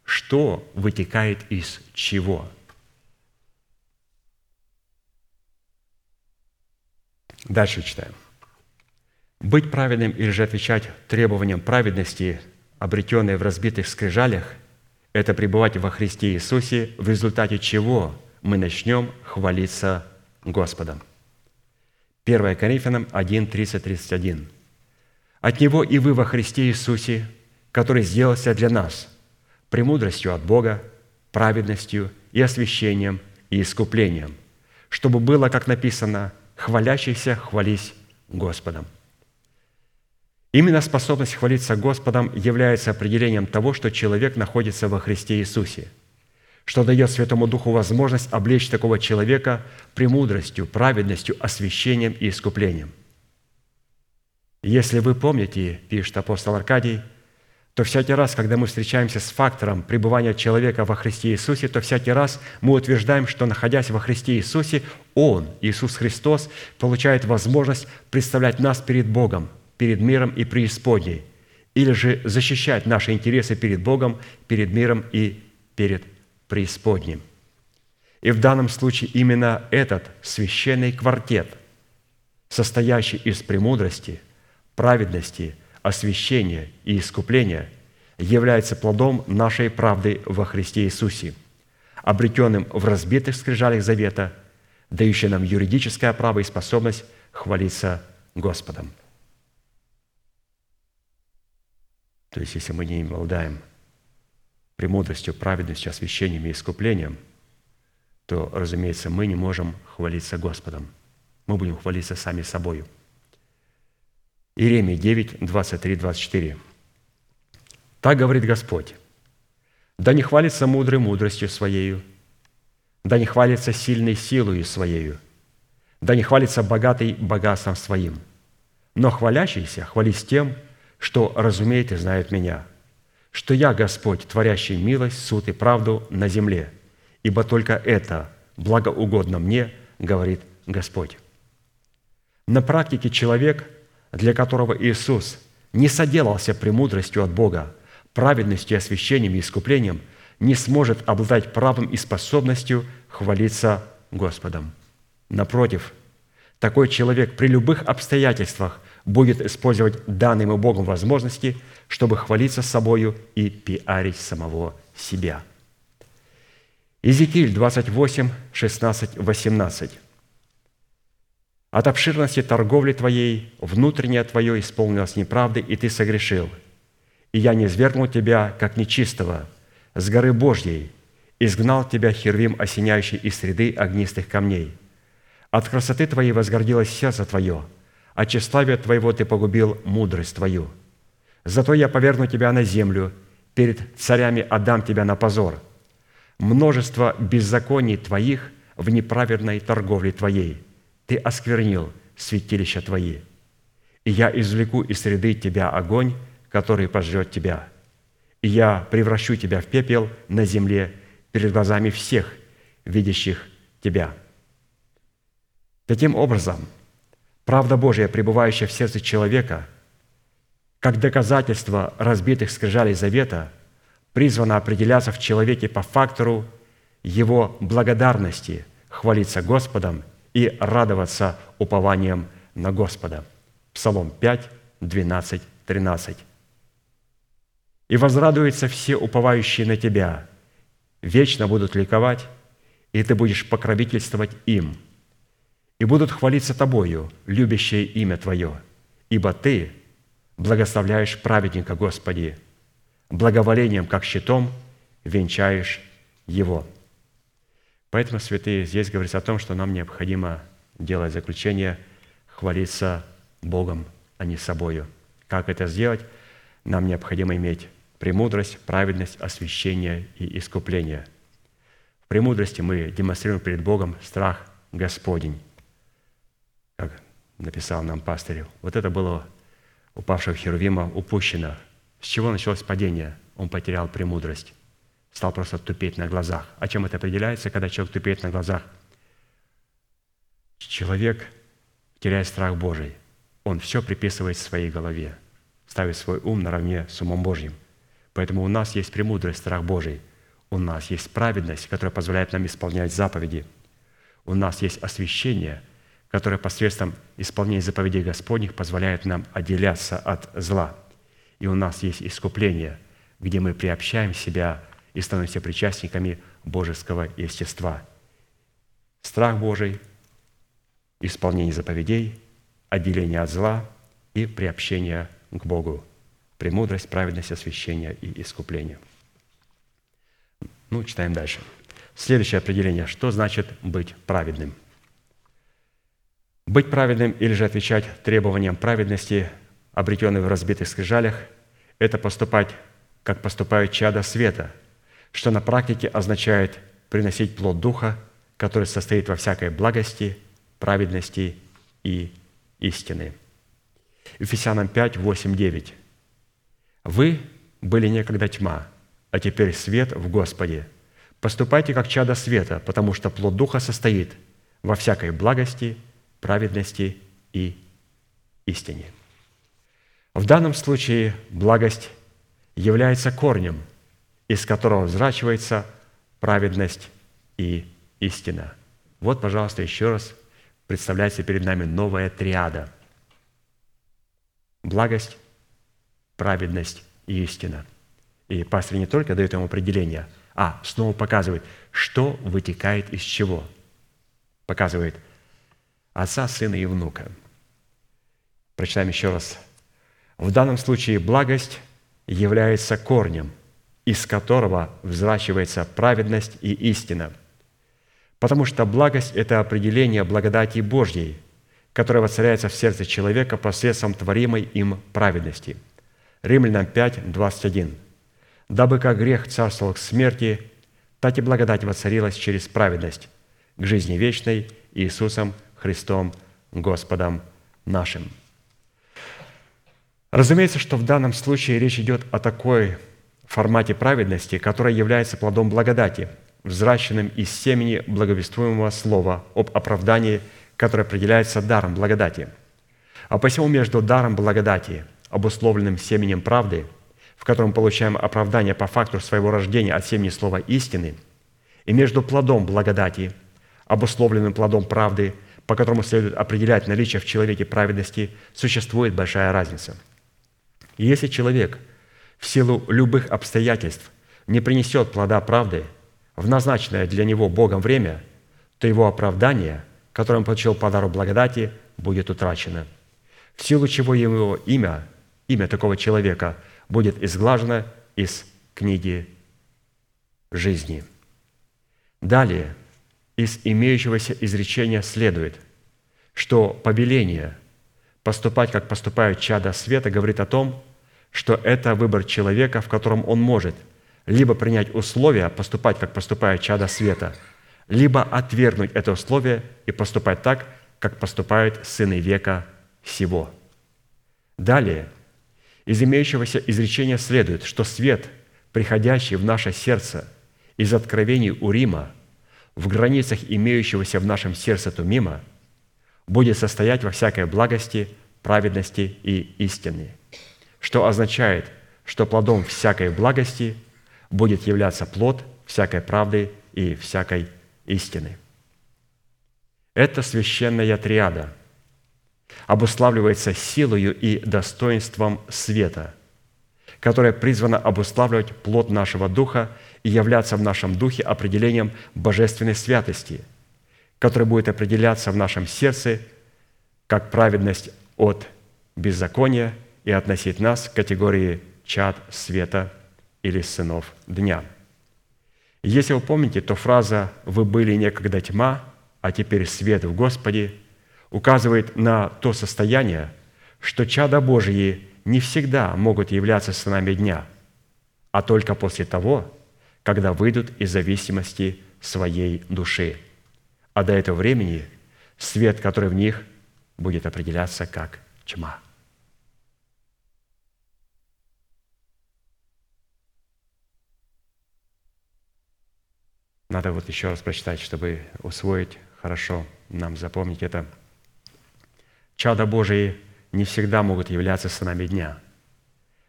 что вытекает из чего. Дальше читаем. Быть праведным или же отвечать требованиям праведности, обретенной в разбитых скрижалях, это пребывать во Христе Иисусе, в результате чего мы начнем хвалиться Господом. 1 Коринфянам 1, 30, 31. «От Него и вы во Христе Иисусе, который сделался для нас премудростью от Бога, праведностью и освящением и искуплением, чтобы было, как написано, хвалящихся хвались Господом». Именно способность хвалиться Господом является определением того, что человек находится во Христе Иисусе – что дает Святому Духу возможность облечь такого человека премудростью, праведностью, освящением и искуплением. Если вы помните, пишет апостол Аркадий, то всякий раз, когда мы встречаемся с фактором пребывания человека во Христе Иисусе, то всякий раз мы утверждаем, что, находясь во Христе Иисусе, Он, Иисус Христос, получает возможность представлять нас перед Богом, перед миром и преисподней, или же защищать наши интересы перед Богом, перед миром и перед преисподним. И в данном случае именно этот священный квартет, состоящий из премудрости, праведности, освящения и искупления, является плодом нашей правды во Христе Иисусе, обретенным в разбитых скрижалях завета, дающий нам юридическое право и способность хвалиться Господом. То есть, если мы не обладаем премудростью, праведностью, освящением и искуплением, то, разумеется, мы не можем хвалиться Господом. Мы будем хвалиться сами собою. Иеремия 9, 23, 24. «Так говорит Господь, да не хвалится мудрый мудростью своею, да не хвалится сильной силою своею, да не хвалится богатый богатством своим, но хвалящийся хвались тем, что разумеет и знает Меня, что я Господь, творящий милость, суд и правду на земле, ибо только это благоугодно мне, говорит Господь. На практике человек, для которого Иисус не соделался премудростью от Бога, праведностью, освящением и искуплением, не сможет обладать правом и способностью хвалиться Господом. Напротив, такой человек при любых обстоятельствах будет использовать данные ему Богом возможности, чтобы хвалиться собою и пиарить самого себя. Иезекииль 28, 16, 18. «От обширности торговли твоей внутреннее твое исполнилось неправды, и ты согрешил. И я не свергнул тебя, как нечистого, с горы Божьей, изгнал тебя хервим, осеняющий из среды огнистых камней. От красоты твоей возгордилось сердце твое, от тщеславия твоего ты погубил мудрость твою. Зато я поверну тебя на землю, перед царями отдам тебя на позор. Множество беззаконий твоих в неправедной торговле твоей. Ты осквернил святилища твои. И я извлеку из среды тебя огонь, который пожрет тебя. И я превращу тебя в пепел на земле перед глазами всех, видящих тебя». Таким образом, Правда Божия, пребывающая в сердце человека, как доказательство разбитых скрижалей завета, призвана определяться в человеке по фактору его благодарности, хвалиться Господом и радоваться упованием на Господа. Псалом 5, 12, 13. «И возрадуются все уповающие на Тебя, вечно будут ликовать, и Ты будешь покровительствовать им» и будут хвалиться Тобою, любящее имя Твое, ибо Ты благословляешь праведника, Господи, благоволением, как щитом, венчаешь его». Поэтому, святые, здесь говорится о том, что нам необходимо делать заключение, хвалиться Богом, а не собою. Как это сделать? Нам необходимо иметь премудрость, праведность, освящение и искупление. В премудрости мы демонстрируем перед Богом страх Господень, написал нам пастырь. Вот это было упавшего Херувима упущено. С чего началось падение? Он потерял премудрость. Стал просто тупеть на глазах. А чем это определяется, когда человек тупеет на глазах? Человек теряет страх Божий. Он все приписывает своей голове, ставит свой ум наравне с умом Божьим. Поэтому у нас есть премудрость, страх Божий. У нас есть праведность, которая позволяет нам исполнять заповеди. У нас есть освящение, которое посредством исполнения заповедей Господних позволяет нам отделяться от зла. И у нас есть искупление, где мы приобщаем себя и становимся причастниками божеского естества. Страх Божий, исполнение заповедей, отделение от зла и приобщение к Богу – премудрость, праведность, освящение и искупление. Ну, читаем дальше. Следующее определение. Что значит быть праведным? Быть праведным или же отвечать требованиям праведности, обретенной в разбитых скрижалях, это поступать, как поступают чада света, что на практике означает приносить плод Духа, который состоит во всякой благости, праведности и истины. Ефесянам 5, 8, 9. Вы были некогда тьма, а теперь свет в Господе. Поступайте как чада света, потому что плод Духа состоит во всякой благости, праведности и истине. В данном случае благость является корнем, из которого взращивается праведность и истина. Вот, пожалуйста, еще раз представляется перед нами новая триада. Благость, праведность и истина. И пастор не только дает ему определение, а снова показывает, что вытекает из чего. Показывает отца, сына и внука. Прочитаем еще раз. В данном случае благость является корнем, из которого взращивается праведность и истина. Потому что благость – это определение благодати Божьей, которая воцаряется в сердце человека посредством творимой им праведности – Римлянам 5, 21. «Дабы как грех царствовал к смерти, так и благодать воцарилась через праведность к жизни вечной Иисусом Христом Господом нашим». Разумеется, что в данном случае речь идет о такой формате праведности, которая является плодом благодати, взращенным из семени благовествуемого слова об оправдании, которое определяется даром благодати. А посему между даром благодати обусловленным семенем правды, в котором получаем оправдание по факту своего рождения от семени слова истины, и между плодом благодати, обусловленным плодом правды, по которому следует определять наличие в человеке праведности, существует большая разница. И если человек в силу любых обстоятельств не принесет плода правды в назначенное для него Богом время, то его оправдание, которое он получил по дару благодати, будет утрачено, в силу чего его имя имя такого человека будет изглажено из книги жизни. Далее, из имеющегося изречения следует, что повеление поступать, как поступают чада света, говорит о том, что это выбор человека, в котором он может либо принять условия поступать, как поступают чада света, либо отвергнуть это условие и поступать так, как поступают сыны века всего. Далее – из имеющегося изречения следует, что свет, приходящий в наше сердце из откровений Урима, в границах имеющегося в нашем сердце Тумима, будет состоять во всякой благости, праведности и истине, что означает, что плодом всякой благости будет являться плод всякой правды и всякой истины. Это священная триада – обуславливается силою и достоинством света, которое призвано обуславливать плод нашего духа и являться в нашем духе определением божественной святости, которое будет определяться в нашем сердце как праведность от беззакония и относить нас к категории чад света или сынов дня. Если вы помните, то фраза «Вы были некогда тьма, а теперь свет в Господе» указывает на то состояние, что чада Божьи не всегда могут являться сынами дня, а только после того, когда выйдут из зависимости своей души. А до этого времени свет, который в них, будет определяться как тьма. Надо вот еще раз прочитать, чтобы усвоить хорошо, нам запомнить это. Чада Божии не всегда могут являться сынами дня,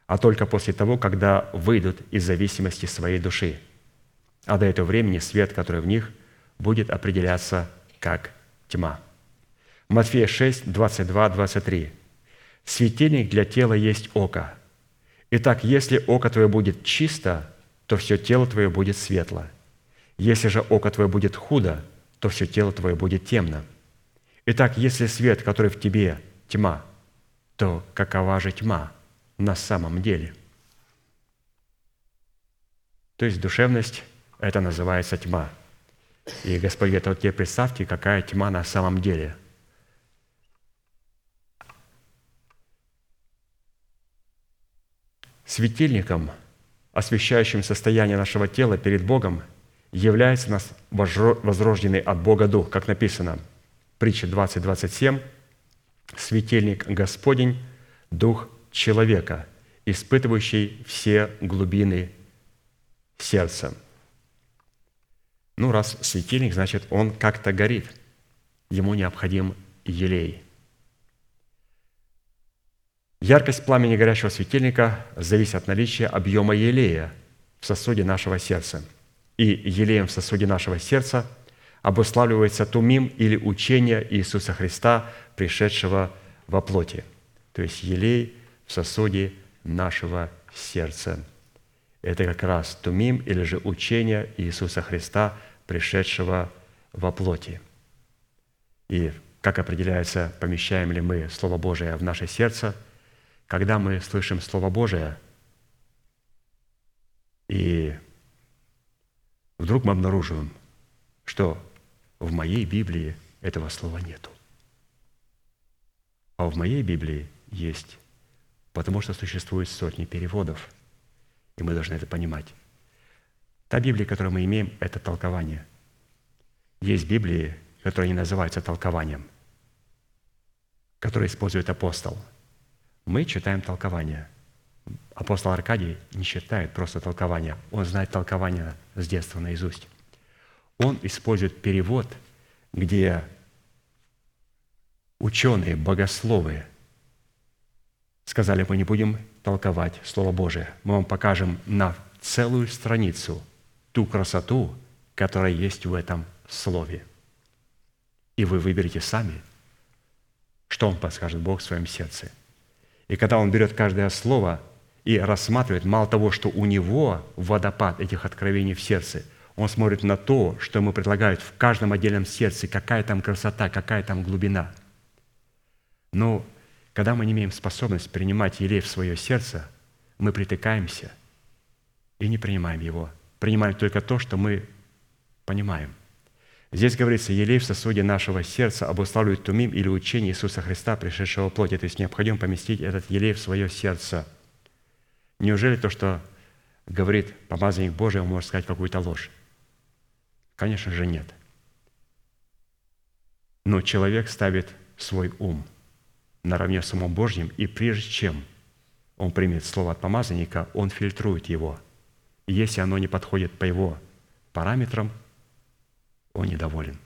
а только после того, когда выйдут из зависимости своей души. А до этого времени свет, который в них, будет определяться как тьма. Матфея 6, 22, 23. «Светильник для тела есть око. Итак, если око твое будет чисто, то все тело твое будет светло. Если же око твое будет худо, то все тело твое будет темно. Итак, если свет, который в тебе тьма, то какова же тьма на самом деле? То есть душевность – это называется тьма. И Господь говорит, вот тебе представьте, какая тьма на самом деле. Светильником, освещающим состояние нашего тела перед Богом – является нас возрожденный от Бога Дух, как написано, притча 20.27, «Светильник Господень, Дух человека, испытывающий все глубины сердца». Ну, раз светильник, значит, он как-то горит. Ему необходим елей. Яркость пламени горящего светильника зависит от наличия объема елея в сосуде нашего сердца – и елеем в сосуде нашего сердца обуславливается тумим или учение Иисуса Христа, пришедшего во плоти. То есть елей в сосуде нашего сердца. Это как раз тумим или же учение Иисуса Христа, пришедшего во плоти. И как определяется, помещаем ли мы Слово Божие в наше сердце, когда мы слышим Слово Божие и вдруг мы обнаруживаем, что в моей Библии этого слова нету. А в моей Библии есть, потому что существует сотни переводов, и мы должны это понимать. Та Библия, которую мы имеем, это толкование. Есть Библии, которые не называются толкованием, которые использует апостол. Мы читаем толкование – апостол Аркадий не считает просто толкования. Он знает толкование с детства наизусть. Он использует перевод, где ученые, богословы сказали, мы не будем толковать Слово Божие. Мы вам покажем на целую страницу ту красоту, которая есть в этом Слове. И вы выберете сами, что вам подскажет Бог в своем сердце. И когда Он берет каждое слово – и рассматривает, мало того, что у него водопад этих откровений в сердце, он смотрит на то, что ему предлагают в каждом отдельном сердце, какая там красота, какая там глубина. Но когда мы не имеем способность принимать елей в свое сердце, мы притыкаемся и не принимаем его. Принимаем только то, что мы понимаем. Здесь говорится, елей в сосуде нашего сердца обуславливает тумим или учение Иисуса Христа, пришедшего в плоти. То есть необходимо поместить этот елей в свое сердце – Неужели то, что говорит помазанник Божий, он может сказать какую-то ложь? Конечно же, нет. Но человек ставит свой ум наравне с умом Божьим, и прежде чем он примет слово от помазанника, он фильтрует его. И если оно не подходит по его параметрам, он недоволен.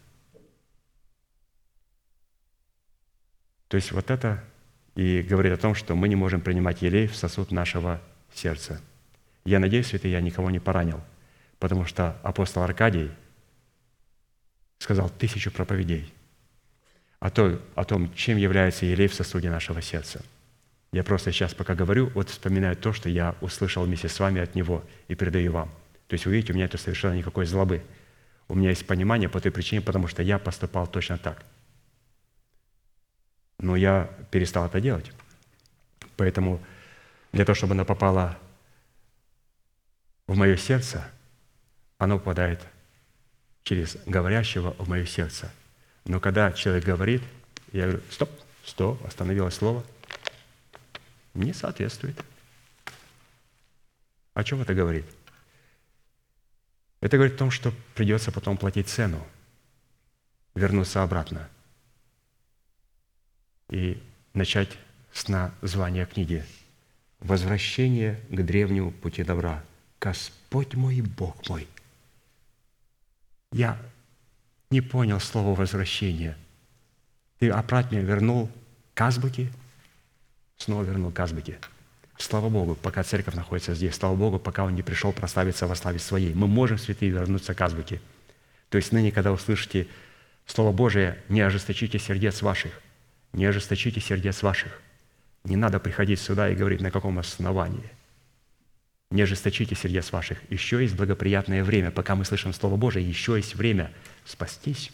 То есть вот это и говорит о том, что мы не можем принимать елей в сосуд нашего сердце. Я надеюсь, это я никого не поранил, потому что апостол Аркадий сказал тысячу проповедей о, той, о том, чем является елей в сосуде нашего сердца. Я просто сейчас, пока говорю, вот вспоминаю то, что я услышал вместе с вами от него и передаю вам. То есть, вы видите, у меня это совершенно никакой злобы. У меня есть понимание по той причине, потому что я поступал точно так. Но я перестал это делать. Поэтому для того, чтобы она попала в мое сердце, она попадает через говорящего в мое сердце. Но когда человек говорит, я говорю, стоп, стоп, остановилось слово. не соответствует. О чем это говорит? Это говорит о том, что придется потом платить цену, вернуться обратно и начать с названия книги «Возвращение к древнему пути добра». Господь мой Бог мой. Я не понял слово «возвращение». Ты обратно вернул к азбуке, снова вернул к азбуке. Слава Богу, пока церковь находится здесь. Слава Богу, пока Он не пришел прославиться во славе Своей. Мы можем, святые, вернуться к азбуке. То есть ныне, когда услышите Слово Божие, не ожесточите сердец ваших. Не ожесточите сердец ваших. Не надо приходить сюда и говорить, на каком основании. Не ожесточите сердец ваших. Еще есть благоприятное время. Пока мы слышим Слово Божие, еще есть время спастись.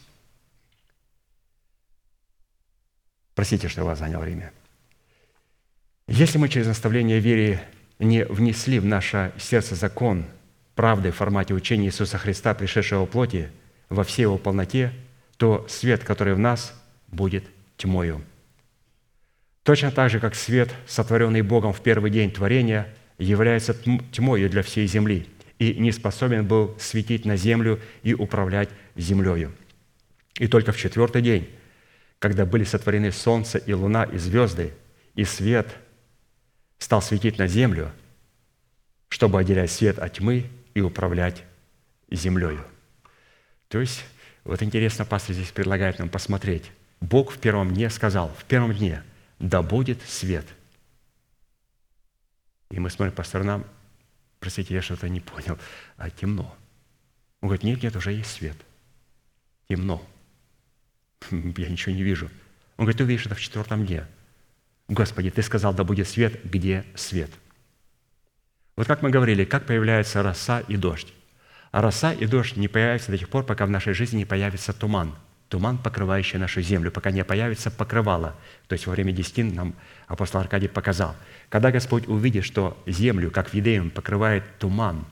Простите, что я вас занял время. Если мы через наставление веры не внесли в наше сердце закон правды в формате учения Иисуса Христа, пришедшего в плоти, во всей его полноте, то свет, который в нас, будет тьмою. Точно так же, как свет, сотворенный Богом в первый день творения, является тьмою для всей земли и не способен был светить на землю и управлять землею. И только в четвертый день, когда были сотворены солнце и луна и звезды, и свет стал светить на землю, чтобы отделять свет от тьмы и управлять землею. То есть, вот интересно, пастор здесь предлагает нам посмотреть. Бог в первом дне сказал, в первом дне – да будет свет. И мы смотрим по сторонам, простите, я что-то не понял, а темно. Он говорит, нет, нет, уже есть свет. Темно. Я ничего не вижу. Он говорит, ты увидишь это в четвертом дне. Господи, ты сказал, да будет свет, где свет? Вот как мы говорили, как появляется роса и дождь. А роса и дождь не появятся до тех пор, пока в нашей жизни не появится туман – туман, покрывающий нашу землю, пока не появится покрывало. То есть во время десятин нам апостол Аркадий показал. Когда Господь увидит, что землю, как в Едеем, покрывает туман,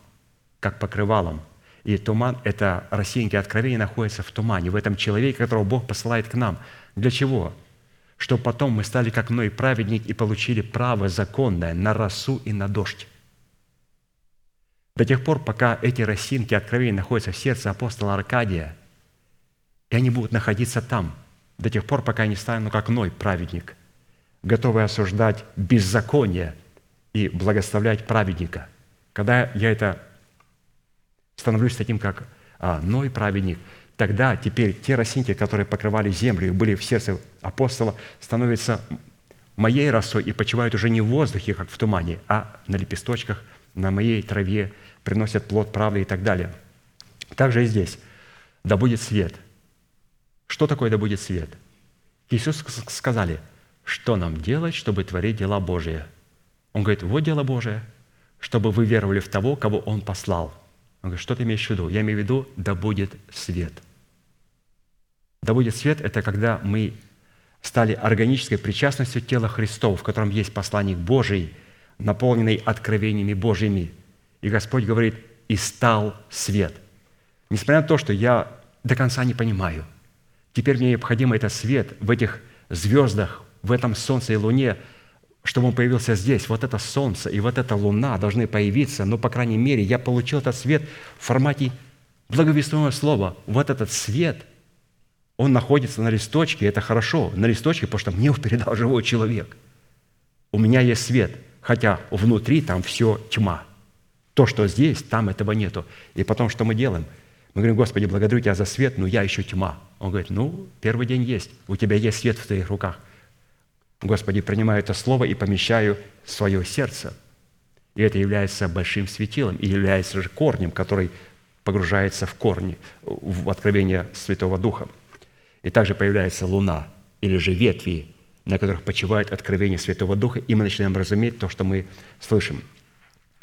как покрывалом, и туман – это росинки откровения находятся в тумане, в этом человеке, которого Бог посылает к нам. Для чего? Чтобы потом мы стали, как мной, праведник и получили право законное на росу и на дождь. До тех пор, пока эти росинки откровения находятся в сердце апостола Аркадия – и они будут находиться там до тех пор, пока я не стану как Ной, праведник, готовый осуждать беззаконие и благословлять праведника. Когда я это становлюсь таким, как а, Ной, праведник, тогда теперь те росинки, которые покрывали землю и были в сердце апостола, становятся моей росой и почивают уже не в воздухе, как в тумане, а на лепесточках, на моей траве, приносят плод правды и так далее. Также и здесь. Да будет свет – что такое да будет свет? Иисус сказали, что нам делать, чтобы творить дела Божие? Он говорит, вот дело Божие, чтобы вы веровали в того, кого Он послал. Он говорит, что ты имеешь в виду? Я имею в виду, да будет свет. Да будет свет – это когда мы стали органической причастностью тела Христова, в котором есть посланник Божий, наполненный откровениями Божьими. И Господь говорит, и стал свет. Несмотря на то, что я до конца не понимаю – Теперь мне необходим этот свет в этих звездах, в этом солнце и луне, чтобы он появился здесь. Вот это солнце и вот эта луна должны появиться, но, по крайней мере, я получил этот свет в формате благовестного слова. Вот этот свет, он находится на листочке, это хорошо, на листочке, потому что мне его передал живой человек. У меня есть свет, хотя внутри там все тьма. То, что здесь, там этого нету. И потом, что мы делаем – мы говорим, Господи, благодарю Тебя за свет, но я еще тьма. Он говорит, ну, первый день есть, у Тебя есть свет в Твоих руках. Господи, принимаю это слово и помещаю в свое сердце. И это является большим светилом и является же корнем, который погружается в корни, в откровение Святого Духа. И также появляется луна или же ветви, на которых почивает откровение Святого Духа, и мы начинаем разуметь то, что мы слышим –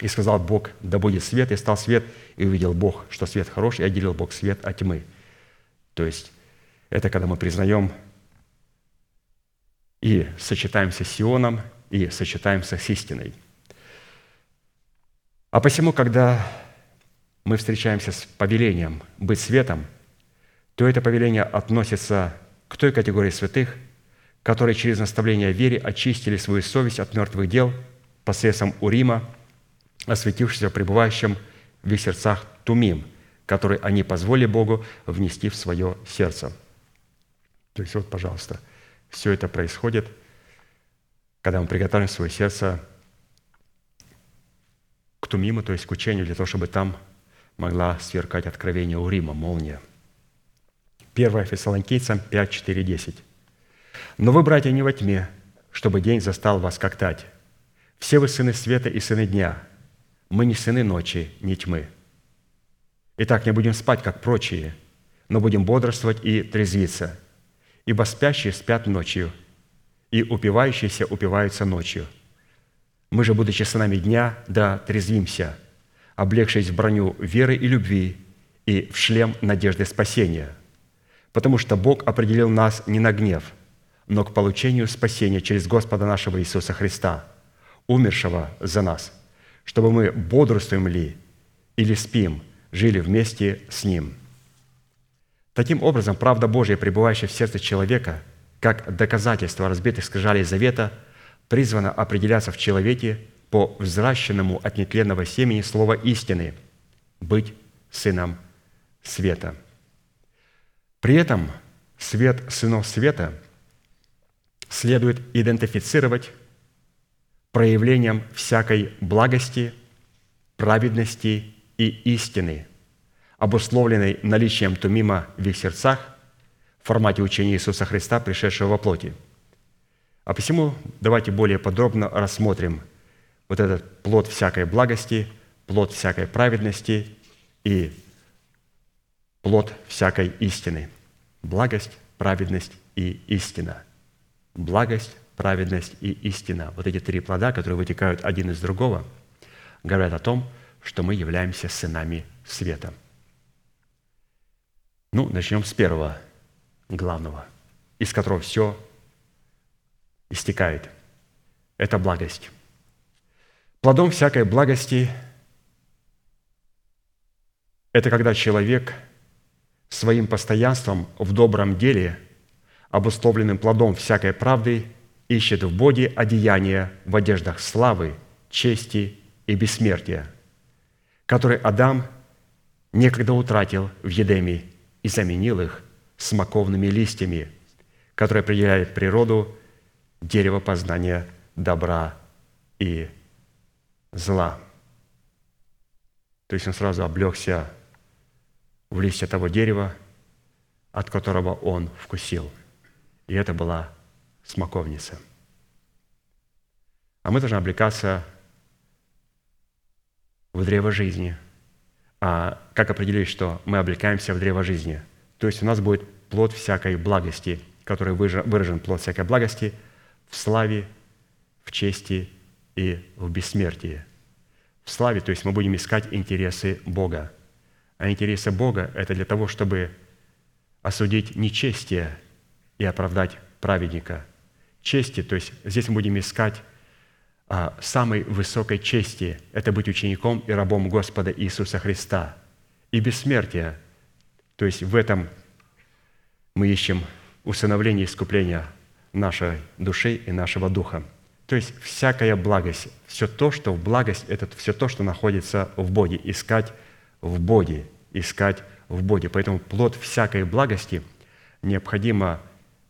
и сказал Бог, да будет свет, и стал свет, и увидел Бог, что свет хороший, и отделил Бог свет от тьмы. То есть это когда мы признаем и сочетаемся с Сионом, и сочетаемся с истиной. А посему, когда мы встречаемся с повелением быть светом, то это повеление относится к той категории святых, которые через наставление вере очистили свою совесть от мертвых дел посредством Урима, осветившегося пребывающим в их сердцах Тумим, который они позволили Богу внести в свое сердце». То есть вот, пожалуйста, все это происходит, когда мы приготовим свое сердце к Тумиму, то есть к учению, для того, чтобы там могла сверкать откровение у Рима, молния. 1 Фессалоникийцам 5, 4, 10. «Но вы, братья, не во тьме, чтобы день застал вас как тать. Все вы сыны света и сыны дня. Мы не сыны ночи, не тьмы. Итак, не будем спать, как прочие, но будем бодрствовать и трезвиться. Ибо спящие спят ночью, и упивающиеся упиваются ночью. Мы же, будучи сынами дня, да трезвимся, облегшись в броню веры и любви и в шлем надежды спасения. Потому что Бог определил нас не на гнев, но к получению спасения через Господа нашего Иисуса Христа, умершего за нас, чтобы мы бодрствуем ли или спим, жили вместе с Ним. Таким образом, правда Божья, пребывающая в сердце человека, как доказательство разбитых скрижалей завета, призвана определяться в человеке по взращенному от нетленного семени слова истины – быть сыном света. При этом свет сынов света следует идентифицировать проявлением всякой благости, праведности и истины, обусловленной наличием тумима в их сердцах в формате учения Иисуса Христа, пришедшего во плоти. А посему давайте более подробно рассмотрим вот этот плод всякой благости, плод всякой праведности и плод всякой истины. Благость, праведность и истина. Благость, праведность и истина. Вот эти три плода, которые вытекают один из другого, говорят о том, что мы являемся сынами света. Ну, начнем с первого, главного, из которого все истекает. Это благость. Плодом всякой благости – это когда человек своим постоянством в добром деле, обусловленным плодом всякой правды, ищет в Боге одеяния в одеждах славы, чести и бессмертия, который Адам некогда утратил в Едеме и заменил их смоковными листьями, которые определяют природу дерева познания добра и зла. То есть он сразу облегся в листья того дерева, от которого он вкусил. И это была смоковница. А мы должны облекаться в древо жизни. А как определить, что мы облекаемся в древо жизни? То есть у нас будет плод всякой благости, который выражен плод всякой благости в славе, в чести и в бессмертии. В славе, то есть мы будем искать интересы Бога. А интересы Бога – это для того, чтобы осудить нечестие и оправдать праведника. Чести, то есть здесь мы будем искать а, самой высокой чести – это быть учеником и рабом Господа Иисуса Христа. И бессмертие, то есть в этом мы ищем усыновление и искупление нашей души и нашего духа – то есть всякая благость, все то, что в благость, это все то, что находится в Боге. Искать в Боге, искать в Боге. Поэтому плод всякой благости необходимо,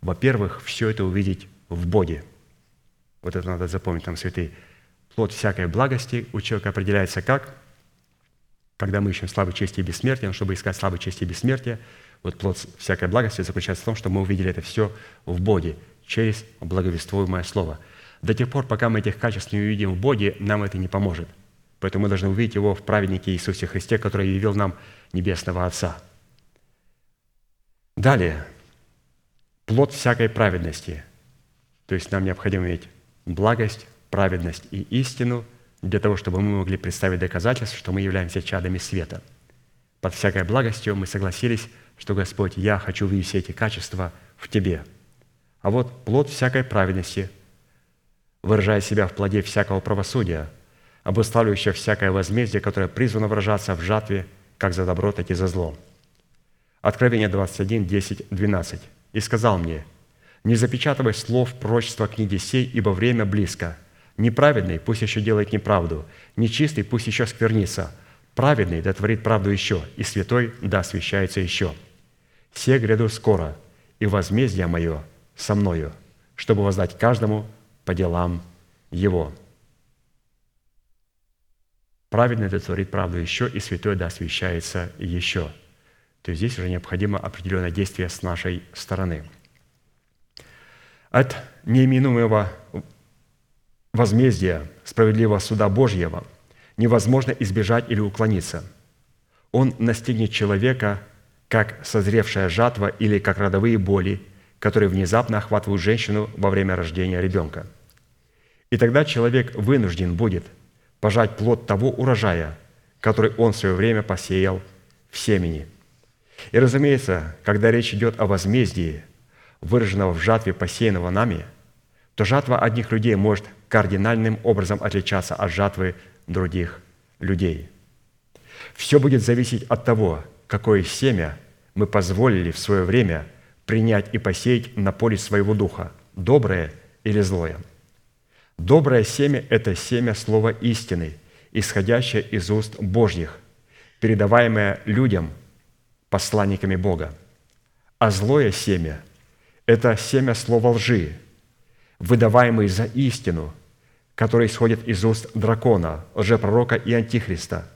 во-первых, все это увидеть в Боге. Вот это надо запомнить, там святые. Плод всякой благости у человека определяется как? Когда мы ищем славы, чести и бессмертия, чтобы искать славы, чести и бессмертия, вот плод всякой благости заключается в том, что мы увидели это все в Боге через благовествуемое Слово – до тех пор, пока мы этих качеств не увидим в Боге, нам это не поможет. Поэтому мы должны увидеть Его в праведнике Иисусе Христе, который явил нам Небесного Отца. Далее, плод всякой праведности. То есть нам необходимо иметь благость, праведность и истину для того, чтобы мы могли представить доказательство, что мы являемся чадами света. Под всякой благостью мы согласились, что Господь, я хочу видеть все эти качества в Тебе. А вот плод всякой праведности выражая себя в плоде всякого правосудия, обуславливающего всякое возмездие, которое призвано выражаться в жатве как за добро, так и за зло. Откровение 21, 10, 12. «И сказал мне, Не запечатывай слов прочества книги сей, ибо время близко. Неправедный пусть еще делает неправду, нечистый пусть еще сквернится, праведный да творит правду еще, и святой да освящается еще. Все гряду скоро, и возмездие мое со мною, чтобы воздать каждому по делам его. Праведный да творит правду еще, и святой да освящается еще. То есть здесь уже необходимо определенное действие с нашей стороны. От неименуемого возмездия справедливого суда Божьего невозможно избежать или уклониться. Он настигнет человека, как созревшая жатва или как родовые боли, которые внезапно охватывают женщину во время рождения ребенка. И тогда человек вынужден будет – пожать плод того урожая, который он в свое время посеял в семени. И, разумеется, когда речь идет о возмездии, выраженного в жатве посеянного нами, то жатва одних людей может кардинальным образом отличаться от жатвы других людей. Все будет зависеть от того, какое семя мы позволили в свое время принять и посеять на поле своего духа, доброе или злое – Доброе семя – это семя слова истины, исходящее из уст Божьих, передаваемое людям, посланниками Бога. А злое семя – это семя слова лжи, выдаваемое за истину, которое исходит из уст дракона, лжепророка и антихриста,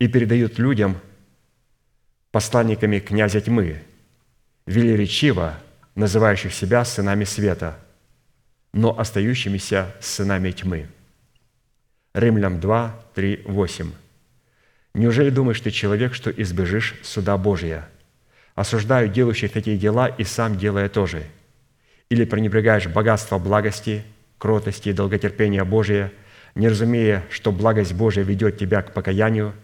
и передают людям, посланниками князя тьмы, велеречиво называющих себя сынами света – но остающимися сынами тьмы. Римлянам 2, 3, 8. «Неужели думаешь ты, человек, что избежишь суда Божия? Осуждаю делающих такие дела и сам делая тоже. Или пренебрегаешь богатство благости, кротости и долготерпения Божия, не разумея, что благость Божия ведет тебя к покаянию,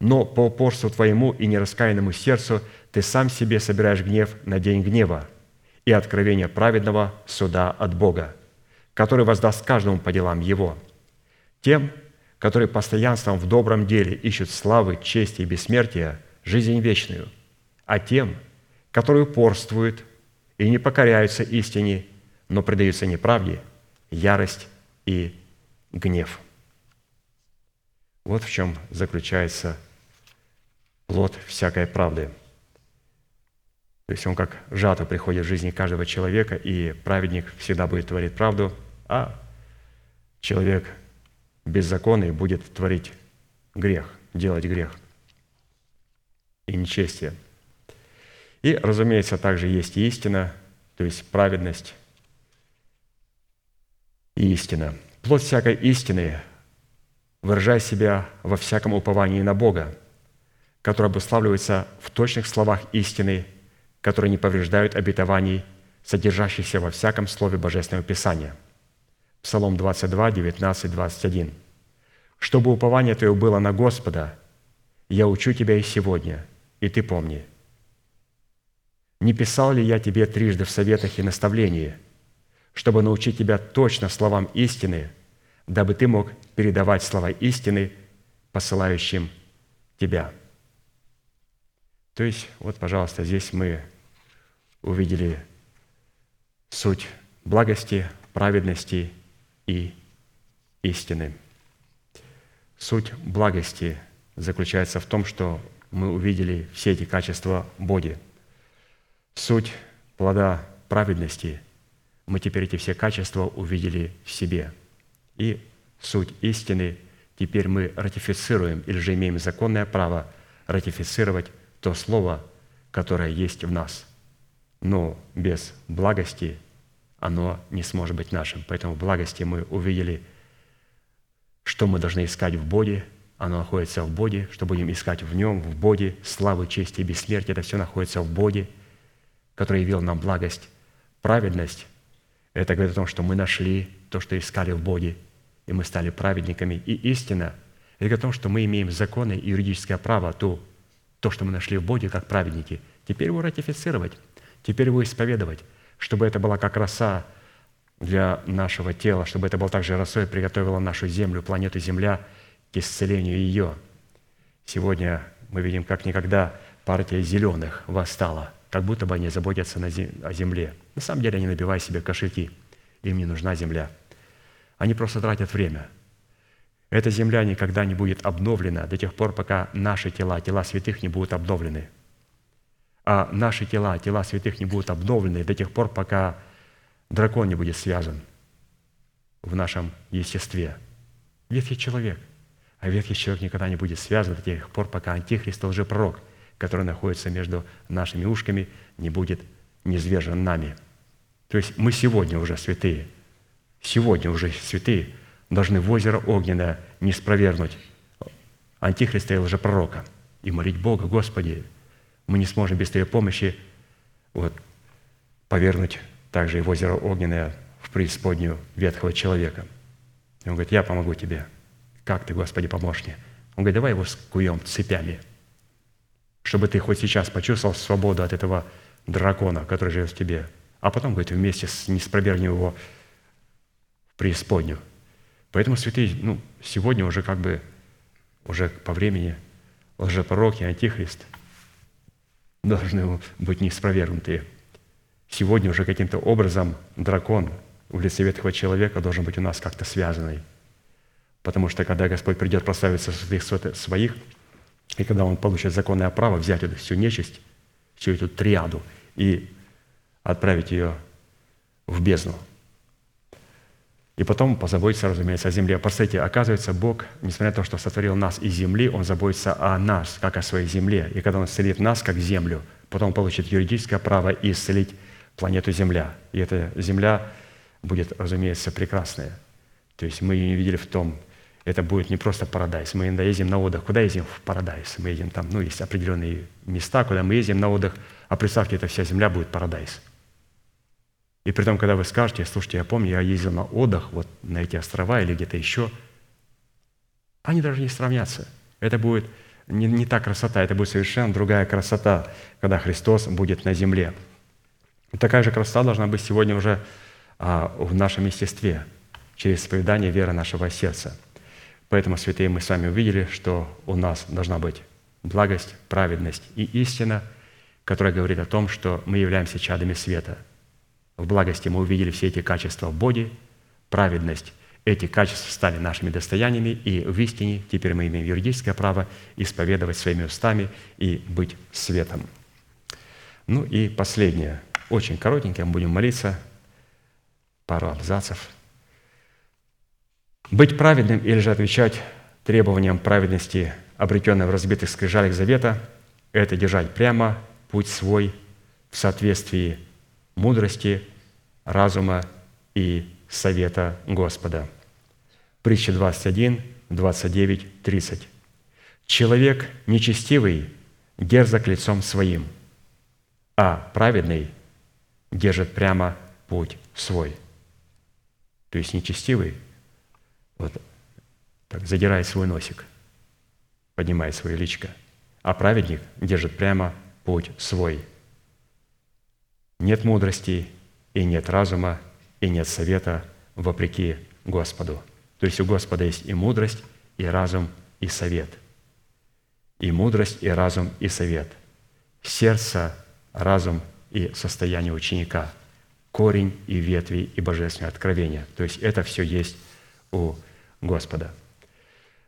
но по упорству твоему и нераскаянному сердцу ты сам себе собираешь гнев на день гнева, и откровение праведного суда от Бога, который воздаст каждому по делам его. Тем, которые постоянством в добром деле ищут славы, чести и бессмертия, жизнь вечную, а тем, которые упорствуют и не покоряются истине, но предаются неправде, ярость и гнев. Вот в чем заключается плод всякой правды – то есть он как жатва приходит в жизни каждого человека, и праведник всегда будет творить правду, а человек беззаконный будет творить грех, делать грех и нечестие. И, разумеется, также есть истина, то есть праведность и истина. Плод всякой истины выражай себя во всяком уповании на Бога, который обуславливается в точных словах истины – которые не повреждают обетований, содержащихся во всяком слове Божественного Писания. Псалом 22, 19, 21. «Чтобы упование Твое было на Господа, я учу Тебя и сегодня, и Ты помни. Не писал ли я Тебе трижды в советах и наставлении, чтобы научить Тебя точно словам истины, дабы Ты мог передавать слова истины посылающим Тебя?» То есть, вот, пожалуйста, здесь мы увидели суть благости, праведности и истины. Суть благости заключается в том, что мы увидели все эти качества Боги. Суть плода праведности. Мы теперь эти все качества увидели в себе. И суть истины. Теперь мы ратифицируем или же имеем законное право ратифицировать то слово, которое есть в нас – но без благости оно не сможет быть нашим. Поэтому в благости мы увидели, что мы должны искать в Боге, оно находится в Боге, что будем искать в Нем, в Боге, славы, чести и бессмертие, это все находится в Боге, который явил нам благость. Праведность – это говорит о том, что мы нашли то, что искали в Боге, и мы стали праведниками. И истина – это говорит о том, что мы имеем законы и юридическое право то, то, что мы нашли в Боге, как праведники, теперь его ратифицировать – Теперь его исповедовать, чтобы это была как роса для нашего тела, чтобы это было также росой, приготовила нашу землю, планету Земля к исцелению ее. Сегодня мы видим, как никогда партия зеленых восстала как будто бы они заботятся о земле. На самом деле они набивают себе кошельки. Им не нужна земля. Они просто тратят время. Эта земля никогда не будет обновлена до тех пор, пока наши тела, тела святых не будут обновлены. А наши тела, тела святых не будут обновлены до тех пор, пока дракон не будет связан в нашем естестве. Ветхий человек. А ветхий человек никогда не будет связан до тех пор, пока антихрист, лжепророк, который находится между нашими ушками, не будет низвержен нами. То есть мы сегодня уже святые, сегодня уже святые, должны в озеро огненное не спровергнуть антихриста и лжепророка и молить Бога, Господи, мы не сможем без Твоей помощи вот, повернуть также и в озеро огненное в преисподнюю ветхого человека. И он говорит, я помогу тебе. Как ты, Господи, поможешь мне? Он говорит, давай его скуем цепями, чтобы ты хоть сейчас почувствовал свободу от этого дракона, который живет в тебе. А потом, говорит, вместе с не его в преисподнюю. Поэтому святые, ну, сегодня уже как бы, уже по времени лжепророк и антихрист должны быть не. Сегодня уже каким-то образом дракон в лице ветхого человека должен быть у нас как-то связанный. Потому что когда Господь придет прославиться святых своих, и когда Он получит законное право взять эту всю нечисть, всю эту триаду и отправить ее в бездну, и потом позаботиться, разумеется, о земле. Представьте, оказывается, Бог, несмотря на то, что сотворил нас из земли, Он заботится о нас, как о своей земле. И когда Он исцелит нас, как землю, потом получит юридическое право исцелить планету Земля. И эта Земля будет, разумеется, прекрасная. То есть мы ее не видели в том, это будет не просто парадайз. Мы иногда ездим на отдых. Куда ездим? В парадайз. Мы едем там, ну, есть определенные места, куда мы ездим на отдых. А представьте, эта вся земля будет парадайз. И при том, когда вы скажете, слушайте, я помню, я ездил на отдых вот на эти острова или где-то еще, они даже не сравнятся. Это будет не, не та красота, это будет совершенно другая красота, когда Христос будет на земле. Такая же красота должна быть сегодня уже а, в нашем естестве, через исповедание веры нашего сердца. Поэтому, святые, мы с вами увидели, что у нас должна быть благость, праведность и истина, которая говорит о том, что мы являемся чадами света – в благости мы увидели все эти качества в Боге, праведность. Эти качества стали нашими достояниями, и в истине теперь мы имеем юридическое право исповедовать своими устами и быть светом. Ну и последнее, очень коротенькое, мы будем молиться, пару абзацев. Быть праведным или же отвечать требованиям праведности, обретенной в разбитых скрижалях завета, это держать прямо путь свой в соответствии мудрости, разума и совета Господа. Притча 21, 29, 30. «Человек нечестивый дерзок лицом своим, а праведный держит прямо путь свой». То есть нечестивый вот так задирает свой носик, поднимает свое личко, а праведник держит прямо путь свой – нет мудрости, и нет разума, и нет совета вопреки Господу. То есть у Господа есть и мудрость, и разум, и совет. И мудрость, и разум, и совет. Сердце, разум и состояние ученика. Корень и ветви и божественное откровение. То есть это все есть у Господа.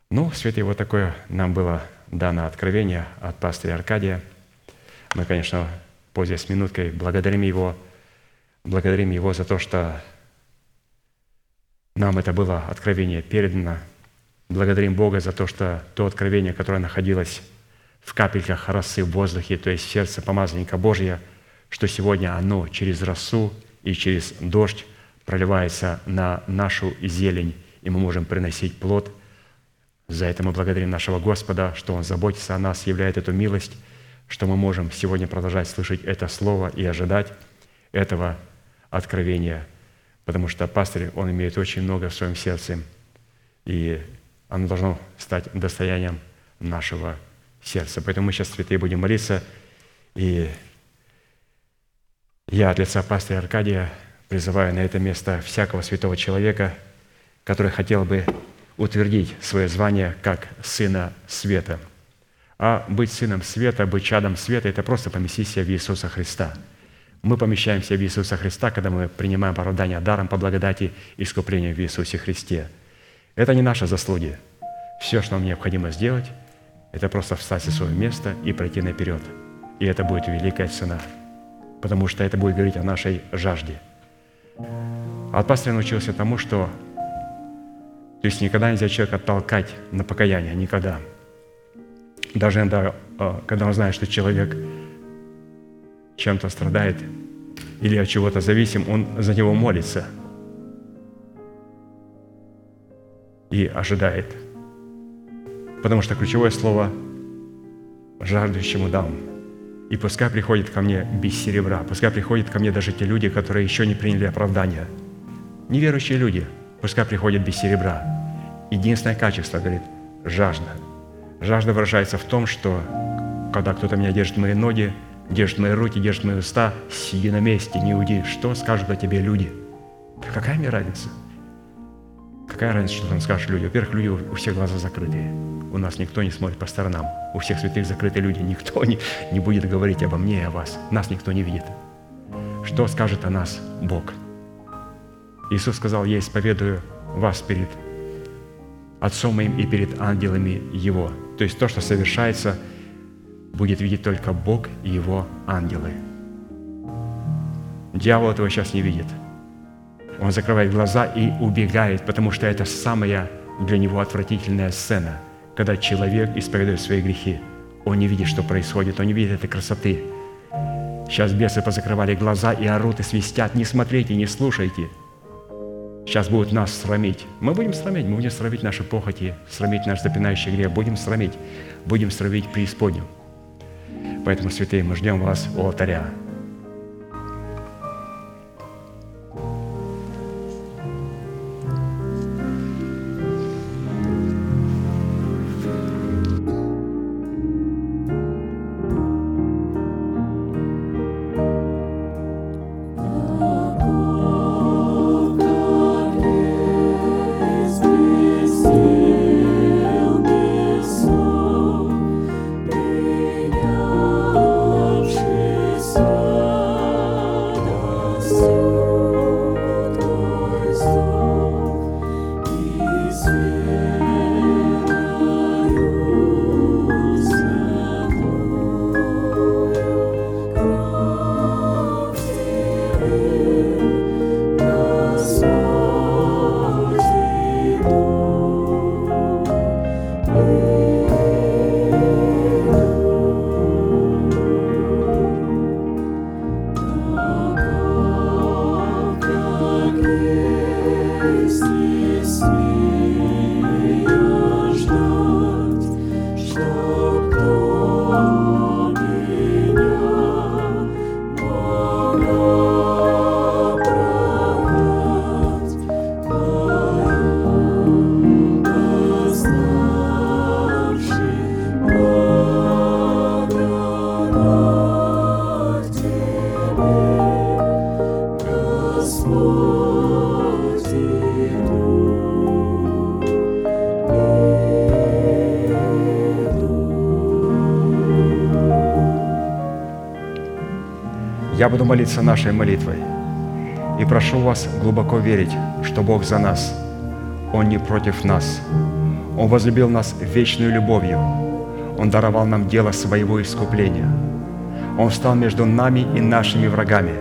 Ну, святые, вот такое нам было дано откровение от пастыря Аркадия. Мы, конечно, пользуясь минуткой, благодарим Его, благодарим Его за то, что нам это было откровение передано. Благодарим Бога за то, что то откровение, которое находилось в капельках росы в воздухе, то есть в сердце помазанника Божия, что сегодня оно через росу и через дождь проливается на нашу зелень, и мы можем приносить плод. За это мы благодарим нашего Господа, что Он заботится о нас, являет эту милость что мы можем сегодня продолжать слышать это слово и ожидать этого откровения, потому что пастырь, он имеет очень много в своем сердце, и оно должно стать достоянием нашего сердца. Поэтому мы сейчас, святые, будем молиться, и я от лица пастыря Аркадия призываю на это место всякого святого человека, который хотел бы утвердить свое звание как сына света – А быть сыном света, быть чадом света – это просто поместить себя в Иисуса Христа. Мы помещаемся в Иисуса Христа, когда мы принимаем оправдание даром по благодати искупления в Иисусе Христе. Это не наши заслуги. Все, что нам необходимо сделать, это просто встать со своего места и пройти наперед. И это будет великая цена, потому что это будет говорить о нашей жажде. От пастыря научился тому, что то есть никогда нельзя человека толкать на покаяние, никогда. Даже иногда, э, когда он знает, что человек чем-то страдает или от чего-то зависим, он за него молится и ожидает. Потому что ключевое слово «жаждущему дам». И пускай приходит ко мне без серебра, пускай приходят ко мне даже те люди, которые еще не приняли оправдания. Неверующие люди, пускай приходят без серебра. Единственное качество, говорит, жажда. Жажда выражается в том, что когда кто-то меня держит мои ноги, держит мои руки, держит мои уста, сиди на месте, не уйди. Что скажут о тебе люди? Да какая мне разница? Какая разница, что там скажут люди? Во-первых, люди у всех глаза закрытые. У нас никто не смотрит по сторонам. У всех святых закрытые люди. Никто не, не будет говорить обо мне и о вас. Нас никто не видит. Что скажет о нас Бог? Иисус сказал, я исповедую вас перед Отцом моим и перед ангелами Его. То есть то, что совершается, будет видеть только Бог и Его ангелы. Дьявол этого сейчас не видит. Он закрывает глаза и убегает, потому что это самая для него отвратительная сцена, когда человек исповедует свои грехи. Он не видит, что происходит, он не видит этой красоты. Сейчас бесы позакрывали глаза и орут и свистят. Не смотрите, не слушайте. Сейчас будут нас срамить. Мы будем срамить, мы будем срамить наши похоти, срамить наш запинающий грех, будем срамить, будем срамить преисподнюю. Поэтому, святые, мы ждем вас у алтаря. Я буду молиться нашей молитвой. И прошу вас глубоко верить, что Бог за нас. Он не против нас. Он возлюбил нас вечной любовью. Он даровал нам дело своего искупления. Он встал между нами и нашими врагами,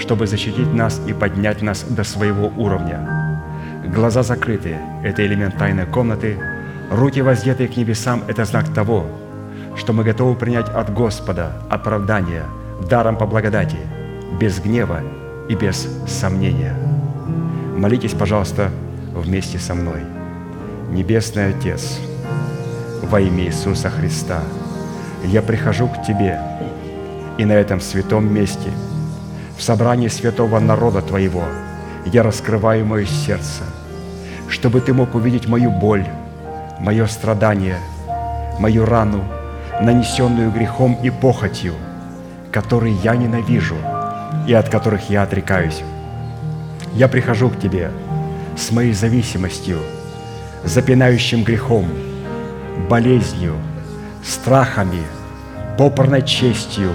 чтобы защитить нас и поднять нас до своего уровня. Глаза закрыты – это элемент тайной комнаты. Руки воздетые к небесам – это знак того, что мы готовы принять от Господа оправдание – даром по благодати, без гнева и без сомнения. Молитесь, пожалуйста, вместе со мной. Небесный Отец, во имя Иисуса Христа, я прихожу к Тебе и на этом святом месте, в собрании святого народа Твоего, я раскрываю мое сердце, чтобы Ты мог увидеть мою боль, мое страдание, мою рану, нанесенную грехом и похотью – которые я ненавижу и от которых я отрекаюсь. Я прихожу к Тебе с моей зависимостью, запинающим грехом, болезнью, страхами, попорной честью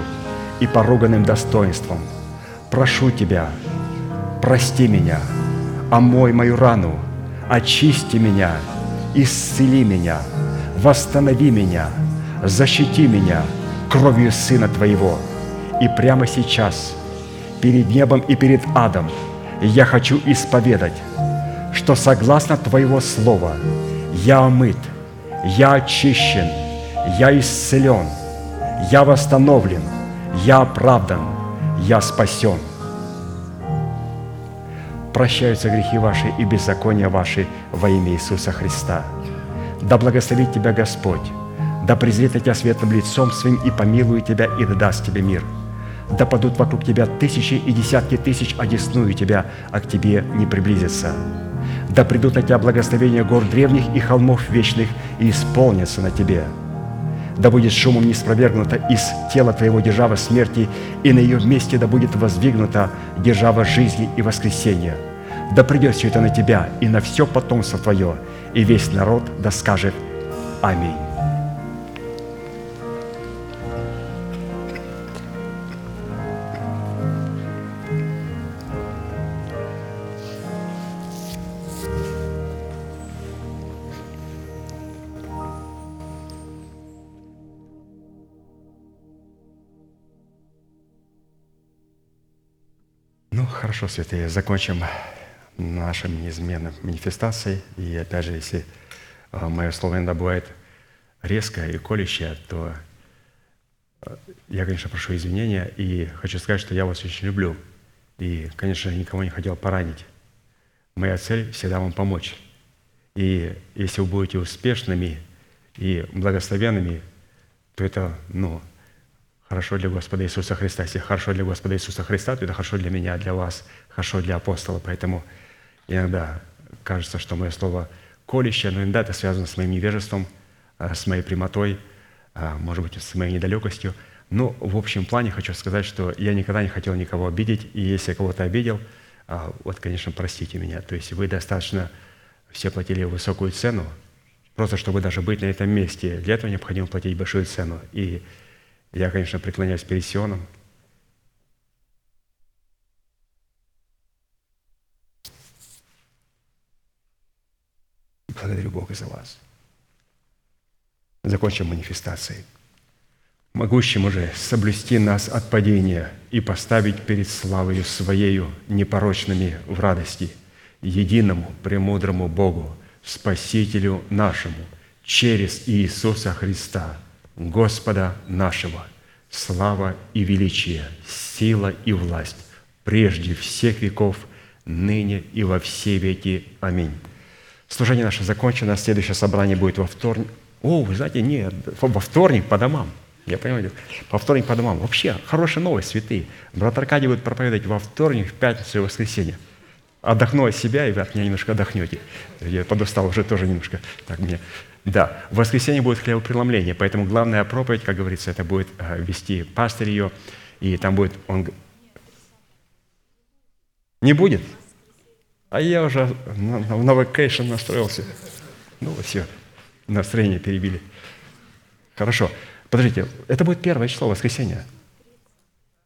и поруганным достоинством. Прошу Тебя, прости меня, омой мою рану, очисти меня, исцели меня, восстанови меня, защити меня кровью Сына Твоего. И прямо сейчас, перед небом и перед адом, я хочу исповедать, что согласно Твоего Слова я омыт, я очищен, я исцелен, я восстановлен, я оправдан, я спасен. Прощаются грехи ваши и беззакония ваши во имя Иисуса Христа. Да благословит тебя Господь, да презрит тебя светлым лицом своим и помилует тебя и даст тебе мир. Да падут вокруг тебя тысячи и десятки тысяч, одесную тебя, а к тебе не приблизятся. Да придут на тебя благословения гор древних и холмов вечных и исполнятся на тебе. Да будет шумом не из тела твоего держава смерти, и на ее месте да будет воздвигнута держава жизни и воскресения. Да придет все это на тебя и на все потомство твое, и весь народ да скажет Аминь. Хорошо, святые, закончим нашим неизменным манифестацией. И опять же, если а, мое слово иногда бывает резкое и колющее, то а, я, конечно, прошу извинения и хочу сказать, что я вас очень люблю. И, конечно, никого не хотел поранить. Моя цель всегда вам помочь. И если вы будете успешными и благословенными, то это, ну, хорошо для Господа Иисуса Христа. Если хорошо для Господа Иисуса Христа, то это хорошо для меня, для вас, хорошо для апостола. Поэтому иногда кажется, что мое слово колющее, но иногда это связано с моим невежеством, а, с моей прямотой, а, может быть, с моей недалекостью. Но в общем плане хочу сказать, что я никогда не хотел никого обидеть, и если я кого-то обидел, а, вот, конечно, простите меня. То есть вы достаточно все платили высокую цену, просто чтобы даже быть на этом месте. Для этого необходимо платить большую цену. И я, конечно, преклоняюсь перед Сионом. И благодарю Бога за вас. Закончим манифестацией. Могущим уже соблюсти нас от падения и поставить перед славою Своею непорочными в радости, единому, премудрому Богу, Спасителю нашему, через Иисуса Христа, Господа нашего, слава и величие, сила и власть, прежде всех веков, ныне и во все веки. Аминь. Служение наше закончено, следующее собрание будет во вторник. О, вы знаете, нет, во вторник по домам. Я понимаю, во вторник по домам. Вообще, хорошая новость, святые. Брат Аркадий будет проповедовать во вторник, в пятницу и воскресенье. Отдохну от себя, и вы от меня немножко отдохнете. Я подустал уже тоже немножко. Так мне. Да, в воскресенье будет хлебопреломление, поэтому главная проповедь, как говорится, это будет э, вести пастырь ее, и там будет он... Не будет? А я уже в новокейшн настроился. Ну, все, настроение перебили. Хорошо. Подождите, это будет первое число, воскресенье.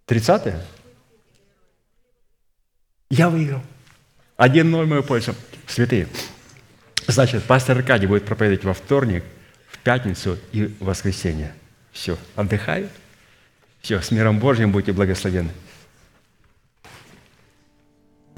Тридцатое? Я выиграл. Один ноль мою пользу. Святые. Значит, пастор Аркадий будет проповедовать во вторник, в пятницу и в воскресенье. Все, отдыхай. Все, с миром Божьим будьте благословены.